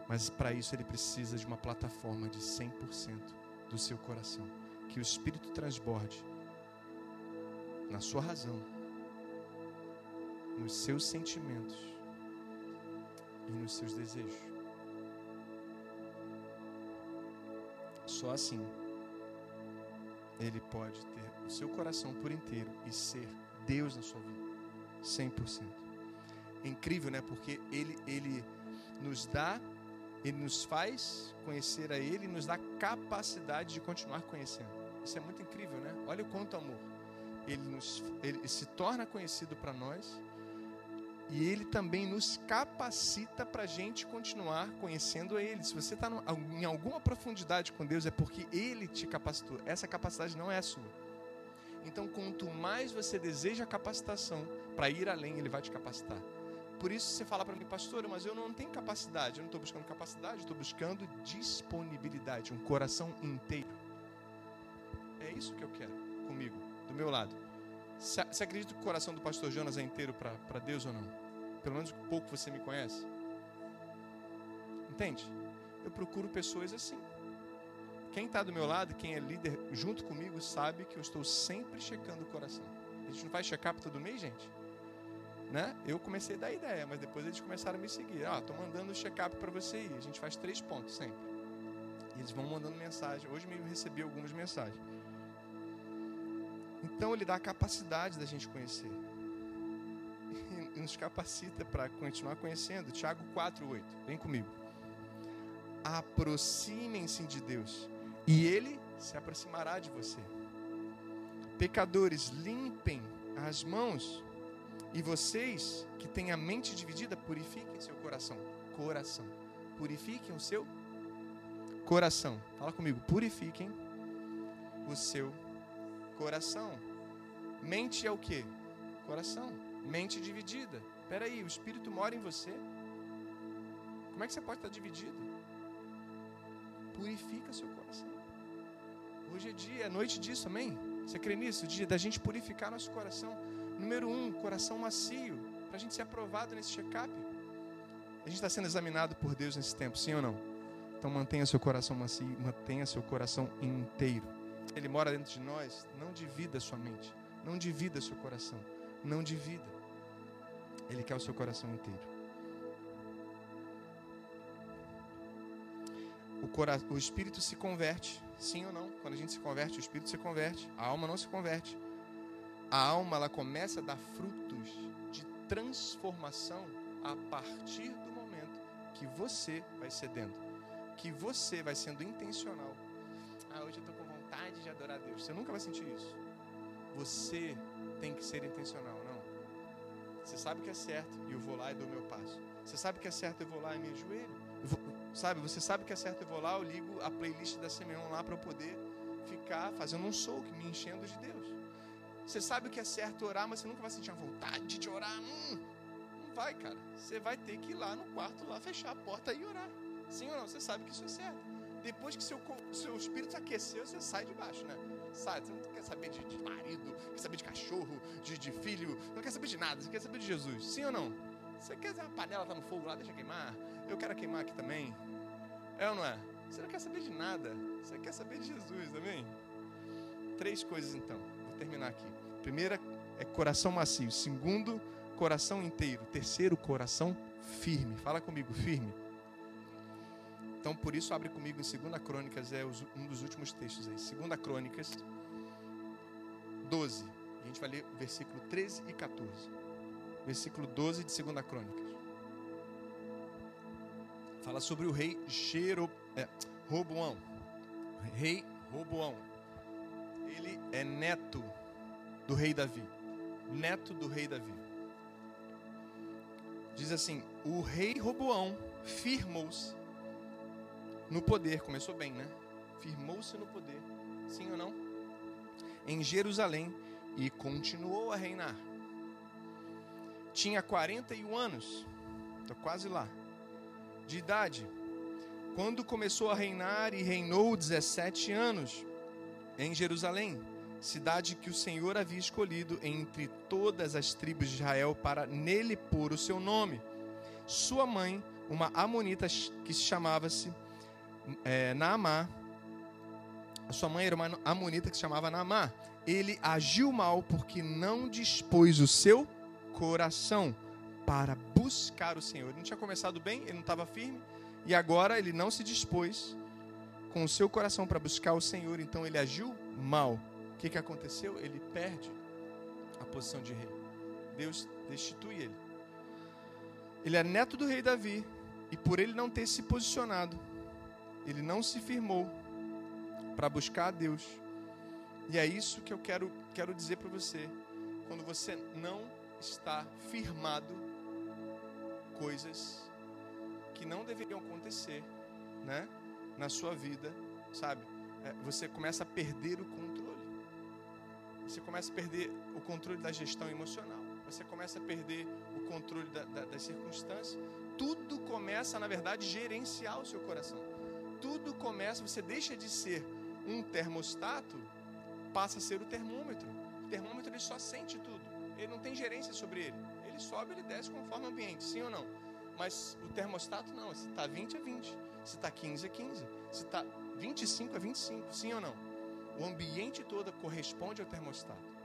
Mas para isso ele precisa de uma plataforma de 100% do seu coração. Que o Espírito transborde na sua razão, nos seus sentimentos e nos seus desejos. Só assim ele pode ter o seu coração por inteiro e ser Deus na sua vida, 100%. Incrível, né? Porque ele, ele nos dá Ele nos faz conhecer a Ele nos dá capacidade de continuar conhecendo. Isso é muito incrível, né? Olha o quanto amor. Ele, nos, ele se torna conhecido para nós e Ele também nos capacita para a gente continuar conhecendo a Ele. Se você está em alguma profundidade com Deus, é porque Ele te capacitou. Essa capacidade não é a sua. Então, quanto mais você deseja capacitação para ir além, Ele vai te capacitar. Por isso você fala para mim, pastor, mas eu não tenho capacidade. Eu não estou buscando capacidade, estou buscando disponibilidade, um coração inteiro. É isso que eu quero comigo, do meu lado. Você acredita que o coração do pastor Jonas é inteiro para Deus ou não? Pelo menos pouco você me conhece. Entende? Eu procuro pessoas assim. Quem está do meu lado, quem é líder junto comigo, sabe que eu estou sempre checando o coração. A gente não faz check-up todo mês, gente? Né? Eu comecei a dar ideia, mas depois eles começaram a me seguir. Ah, tô mandando o check-up para você ir. A gente faz três pontos sempre. E eles vão mandando mensagem. Hoje mesmo recebi algumas mensagens. Então ele dá a capacidade da gente conhecer. (laughs) E nos capacita para continuar conhecendo. Tiago 4:8. Vem comigo. Aproximem-se de Deus, e ele se aproximará de você. Pecadores, limpem as mãos e vocês que têm a mente dividida, purifiquem seu coração. Coração. Purifiquem o seu coração. Fala comigo. Purifiquem o seu coração. Mente é o que? Coração. Mente dividida. Espera aí, o Espírito mora em você. Como é que você pode estar dividido? Purifica seu coração. Hoje é dia, é noite disso, amém? Você crê nisso? Dia da gente purificar nosso coração. Número um, coração macio, para a gente ser aprovado nesse check-up. A gente está sendo examinado por Deus nesse tempo, sim ou não? Então mantenha seu coração macio, mantenha seu coração inteiro. Ele mora dentro de nós, não divida sua mente, não divida seu coração, não divida. Ele quer o seu coração inteiro. O, cora... o espírito se converte, sim ou não? Quando a gente se converte, o espírito se converte, a alma não se converte a alma ela começa a dar frutos de transformação a partir do momento que você vai cedendo, que você vai sendo intencional. Ah, hoje eu estou com vontade de adorar a Deus. Você nunca vai sentir isso. Você tem que ser intencional, não. Você sabe que é certo e eu vou lá e dou meu passo. Você sabe que é certo eu vou lá e me ajoelho. Vou, sabe, você sabe que é certo eu vou lá, eu ligo a playlist da Simeon lá para eu poder ficar fazendo um souk, me enchendo de Deus. Você sabe o que é certo orar, mas você nunca vai sentir a vontade de orar. Hum, não vai, cara. Você vai ter que ir lá no quarto, lá fechar a porta e orar. Sim ou não? Você sabe que isso é certo. Depois que seu, seu espírito aqueceu, você sai de baixo, né? Sai. Você não quer saber de, de marido, quer saber de cachorro, de, de filho, não quer saber de nada. Você quer saber de Jesus. Sim ou não? Você quer dizer, a panela tá no fogo lá, deixa queimar. Eu quero queimar aqui também. É ou não é? Você não quer saber de nada. Você quer saber de Jesus, amém? Três coisas então. Terminar aqui. Primeira é coração macio. Segundo, coração inteiro. Terceiro, coração firme. Fala comigo, firme. Então, por isso, abre comigo em 2 Crônicas, é um dos últimos textos aí. 2 Crônicas 12. A gente vai ler versículo 13 e 14. Versículo 12 de 2 Crônicas. Fala sobre o rei Jero, é, Roboão. Rei Roboão. Ele é neto do rei Davi, neto do rei Davi. Diz assim: o rei Roboão firmou-se no poder, começou bem, né? Firmou-se no poder, sim ou não? Em Jerusalém e continuou a reinar. Tinha 41 anos, estou quase lá, de idade, quando começou a reinar e reinou 17 anos em Jerusalém cidade que o Senhor havia escolhido entre todas as tribos de Israel para nele pôr o seu nome. Sua mãe, uma amonita que se chamava-se é, Naamá, sua mãe era uma amonita que se chamava Naamá. Ele agiu mal porque não dispôs o seu coração para buscar o Senhor. Ele não tinha começado bem, ele não estava firme, e agora ele não se dispôs com o seu coração para buscar o Senhor, então ele agiu mal. O que, que aconteceu? Ele perde a posição de rei. Deus destitui ele. Ele é neto do rei Davi, E por ele não ter se posicionado, ele não se firmou para buscar a Deus. E é isso que eu quero, quero dizer para você. Quando você não está firmado, coisas que não deveriam acontecer, né, na sua vida, sabe? É, você começa a perder o controle. Você começa a perder o controle da gestão emocional. Você começa a perder o controle da, da, das circunstâncias. Tudo começa, na verdade, a gerenciar o seu coração. Tudo começa, você deixa de ser um termostato, passa a ser o termômetro. O termômetro ele só sente tudo. Ele não tem gerência sobre ele. Ele sobe, ele desce conforme o ambiente, sim ou não? Mas o termostato não, se está 20 é 20, se está 15 é 15, se está 25 é 25, sim ou não? O ambiente todo corresponde ao termostato.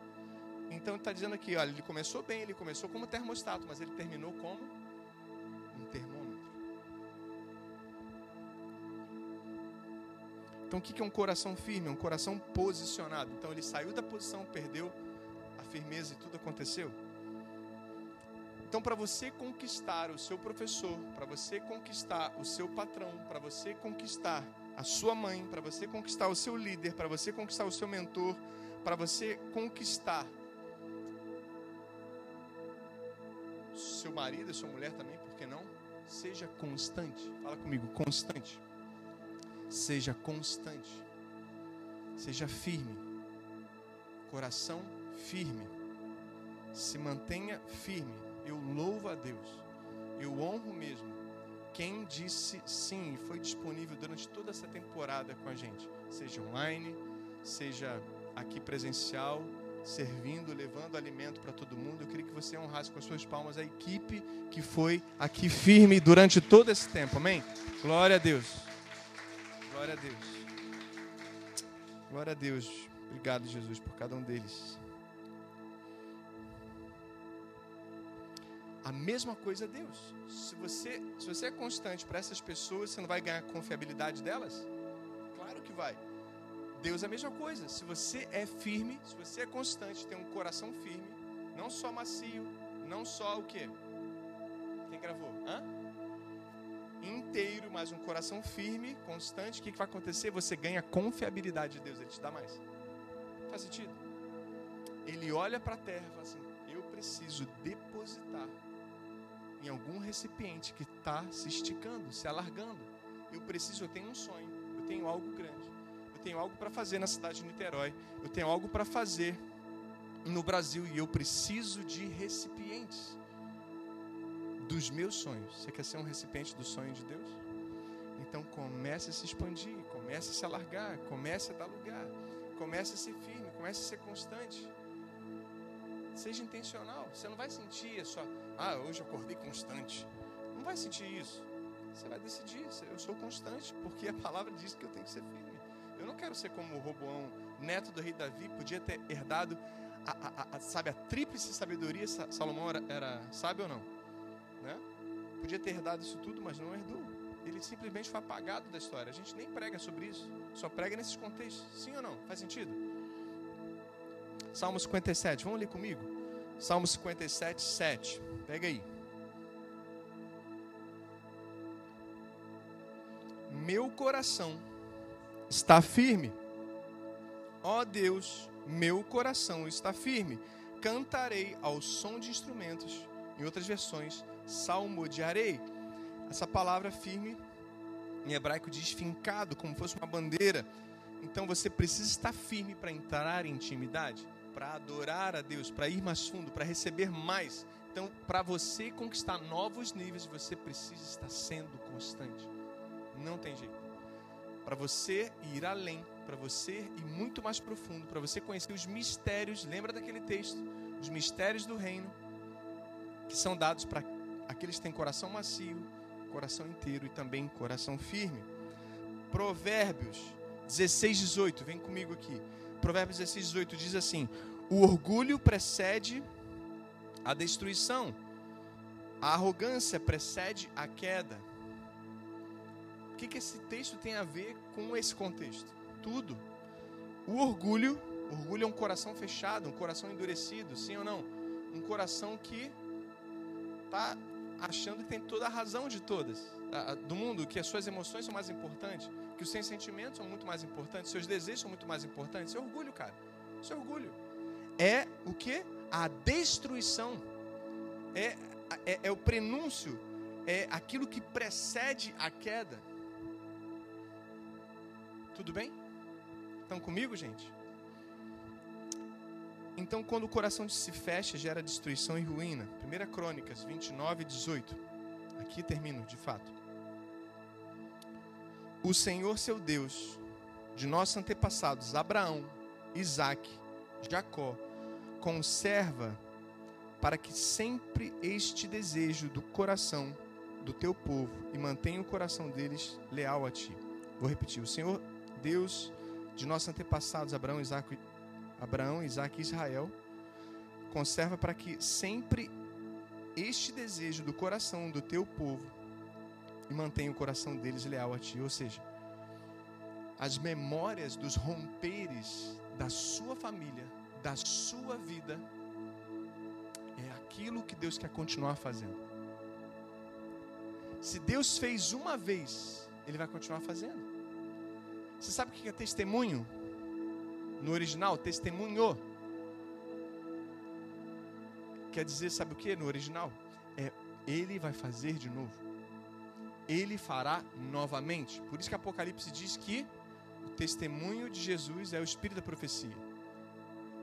Então está dizendo aqui, olha, ele começou bem, ele começou como termostato, mas ele terminou como um termômetro. Então o que é um coração firme? É um coração posicionado. Então ele saiu da posição, perdeu a firmeza e tudo aconteceu. Então, para você conquistar o seu professor, para você conquistar o seu patrão, para você conquistar a sua mãe, para você conquistar o seu líder, para você conquistar o seu mentor, para você conquistar seu marido sua mulher também, por que não? Seja constante. Fala comigo, constante. Seja constante. Seja firme. Coração firme. Se mantenha firme eu louvo a Deus, eu honro mesmo quem disse sim e foi disponível durante toda essa temporada com a gente, seja online, seja aqui presencial, servindo, levando alimento para todo mundo. Eu queria que você honrasse com as suas palmas a equipe que foi aqui firme durante todo esse tempo. Amém? Glória a Deus. Glória a Deus. Glória a Deus. Obrigado, Jesus, por cada um deles. A mesma coisa é Deus. Se você, se você é constante para essas pessoas, você não vai ganhar confiabilidade delas? Claro que vai. Deus é a mesma coisa. Se você é firme, se você é constante, tem um coração firme, não só macio, não só o quê? Quem gravou? Hã? Inteiro, mas um coração firme, constante, o que, que vai acontecer? Você ganha confiabilidade de Deus, Ele te dá mais. Faz sentido? Ele olha para a terra e fala assim: Eu preciso depositar em algum recipiente que está se esticando, se alargando. Eu preciso, eu tenho um sonho, eu tenho algo grande, eu tenho algo para fazer na cidade de Niterói, eu tenho algo para fazer no Brasil e eu preciso de recipientes dos meus sonhos. Você quer ser um recipiente do sonho de Deus? Então comece a se expandir, comece a se alargar, comece a dar lugar, comece a ser firme, comece a ser constante. Seja intencional. Você não vai sentir só, ah, hoje eu acordei constante. Não vai sentir isso. Você vai decidir, eu sou constante, porque a palavra diz que eu tenho que ser firme. Eu não quero ser como o Roboão, neto do rei Davi, podia ter herdado a, a, a, sabe, a tríplice sabedoria. Salomão era, era sábio ou não? Né? Podia ter herdado isso tudo, mas não herdou. Ele simplesmente foi apagado da história. A gente nem prega sobre isso, só prega nesses contextos. Sim ou não? Faz sentido? Salmo 57, vamos ler comigo? Salmo 57, 7. Pega aí. Meu coração está firme. Ó Deus, meu coração está firme. Cantarei ao som de instrumentos. Em outras versões, salmodiarei. Essa palavra firme, em hebraico diz fincado, como fosse uma bandeira. Então você precisa estar firme para entrar em intimidade para adorar a Deus, para ir mais fundo, para receber mais. Então, para você conquistar novos níveis, você precisa estar sendo constante. Não tem jeito. Para você ir além, para você ir muito mais profundo, para você conhecer os mistérios, lembra daquele texto? Os mistérios do reino, que são dados para aqueles que têm coração macio, coração inteiro e também coração firme. Provérbios 16, 18, vem comigo aqui. Provérbios 16, 18 diz assim: O orgulho precede a destruição, a arrogância precede a queda. O que, que esse texto tem a ver com esse contexto? Tudo. O orgulho, orgulho é um coração fechado, um coração endurecido, sim ou não? Um coração que está achando que tem toda a razão de todas do mundo, que as suas emoções são mais importantes, que os seus sentimentos são muito mais importantes, seus desejos são muito mais importantes. Isso é orgulho, cara. Isso é orgulho. É o que? A destruição. É, é, é o prenúncio. É aquilo que precede a queda. Tudo bem? Estão comigo, gente? Então, quando o coração se fecha, gera destruição e ruína. 1 Crônicas 29, 18. Aqui termino, de fato. O Senhor seu Deus, de nossos antepassados, Abraão, Isaac, Jacó, conserva para que sempre este desejo do coração do teu povo e mantenha o coração deles leal a ti. Vou repetir. O Senhor Deus de nossos antepassados, Abraão, Isaac, Abraão, Isaac e Israel, conserva para que sempre este desejo do coração do teu povo e mantenha o coração deles leal a ti. Ou seja, as memórias dos romperes da sua família, da sua vida, é aquilo que Deus quer continuar fazendo. Se Deus fez uma vez, Ele vai continuar fazendo. Você sabe o que é testemunho? No original, testemunho. Quer dizer, sabe o que no original? É Ele vai fazer de novo. Ele fará novamente. Por isso que Apocalipse diz que o testemunho de Jesus é o espírito da profecia.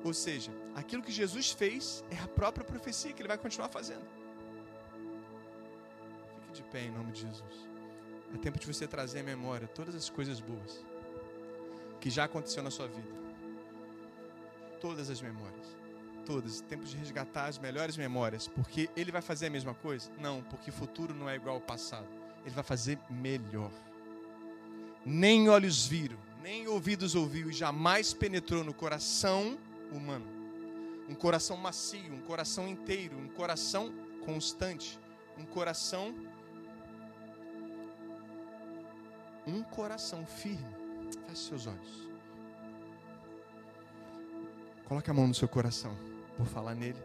Ou seja, aquilo que Jesus fez é a própria profecia que ele vai continuar fazendo. Fique de pé em nome de Jesus. É tempo de você trazer à memória todas as coisas boas que já aconteceu na sua vida. Todas as memórias. Todas. Tempo de resgatar as melhores memórias. Porque ele vai fazer a mesma coisa? Não, porque futuro não é igual ao passado. Ele vai fazer melhor. Nem olhos viram, nem ouvidos ouviu e jamais penetrou no coração humano. Um coração macio, um coração inteiro, um coração constante, um coração um coração firme. Feche seus olhos. Coloque a mão no seu coração, por falar nele.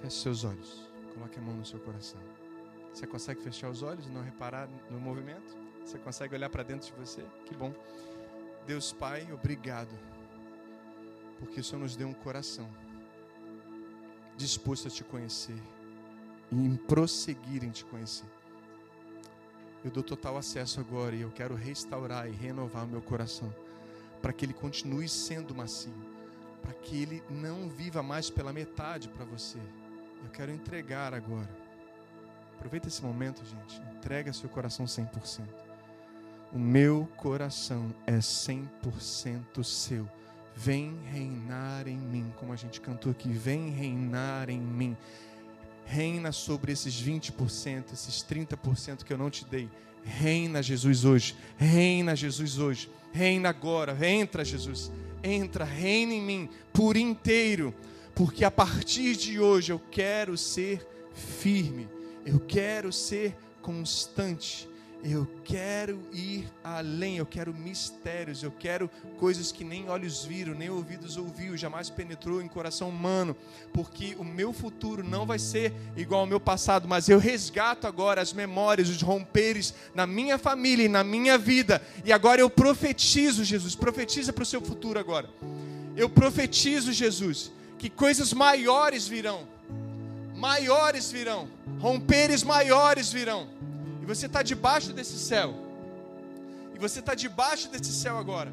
Feche seus olhos. Coloque a mão no seu coração. Você consegue fechar os olhos e não reparar no movimento? Você consegue olhar para dentro de você? Que bom. Deus Pai, obrigado porque o Senhor nos deu um coração disposto a te conhecer e em prosseguir em te conhecer. Eu dou total acesso agora e eu quero restaurar e renovar o meu coração para que ele continue sendo macio, para que ele não viva mais pela metade para você. Eu quero entregar agora. Aproveita esse momento, gente. Entrega seu coração 100%. O meu coração é 100% seu. Vem reinar em mim, como a gente cantou aqui, vem reinar em mim. Reina sobre esses 20%, esses 30% que eu não te dei. Reina, Jesus, hoje. Reina, Jesus, hoje. Reina agora. Entra, Jesus. Entra, reina em mim por inteiro. Porque a partir de hoje eu quero ser firme. Eu quero ser constante. Eu quero ir além, eu quero mistérios, eu quero coisas que nem olhos viram, nem ouvidos ouviu, jamais penetrou em coração humano, porque o meu futuro não vai ser igual ao meu passado, mas eu resgato agora as memórias, os romperes na minha família e na minha vida, e agora eu profetizo, Jesus, profetiza para o seu futuro agora. Eu profetizo, Jesus, que coisas maiores virão, maiores virão, romperes maiores virão e você está debaixo desse céu. E você está debaixo desse céu agora.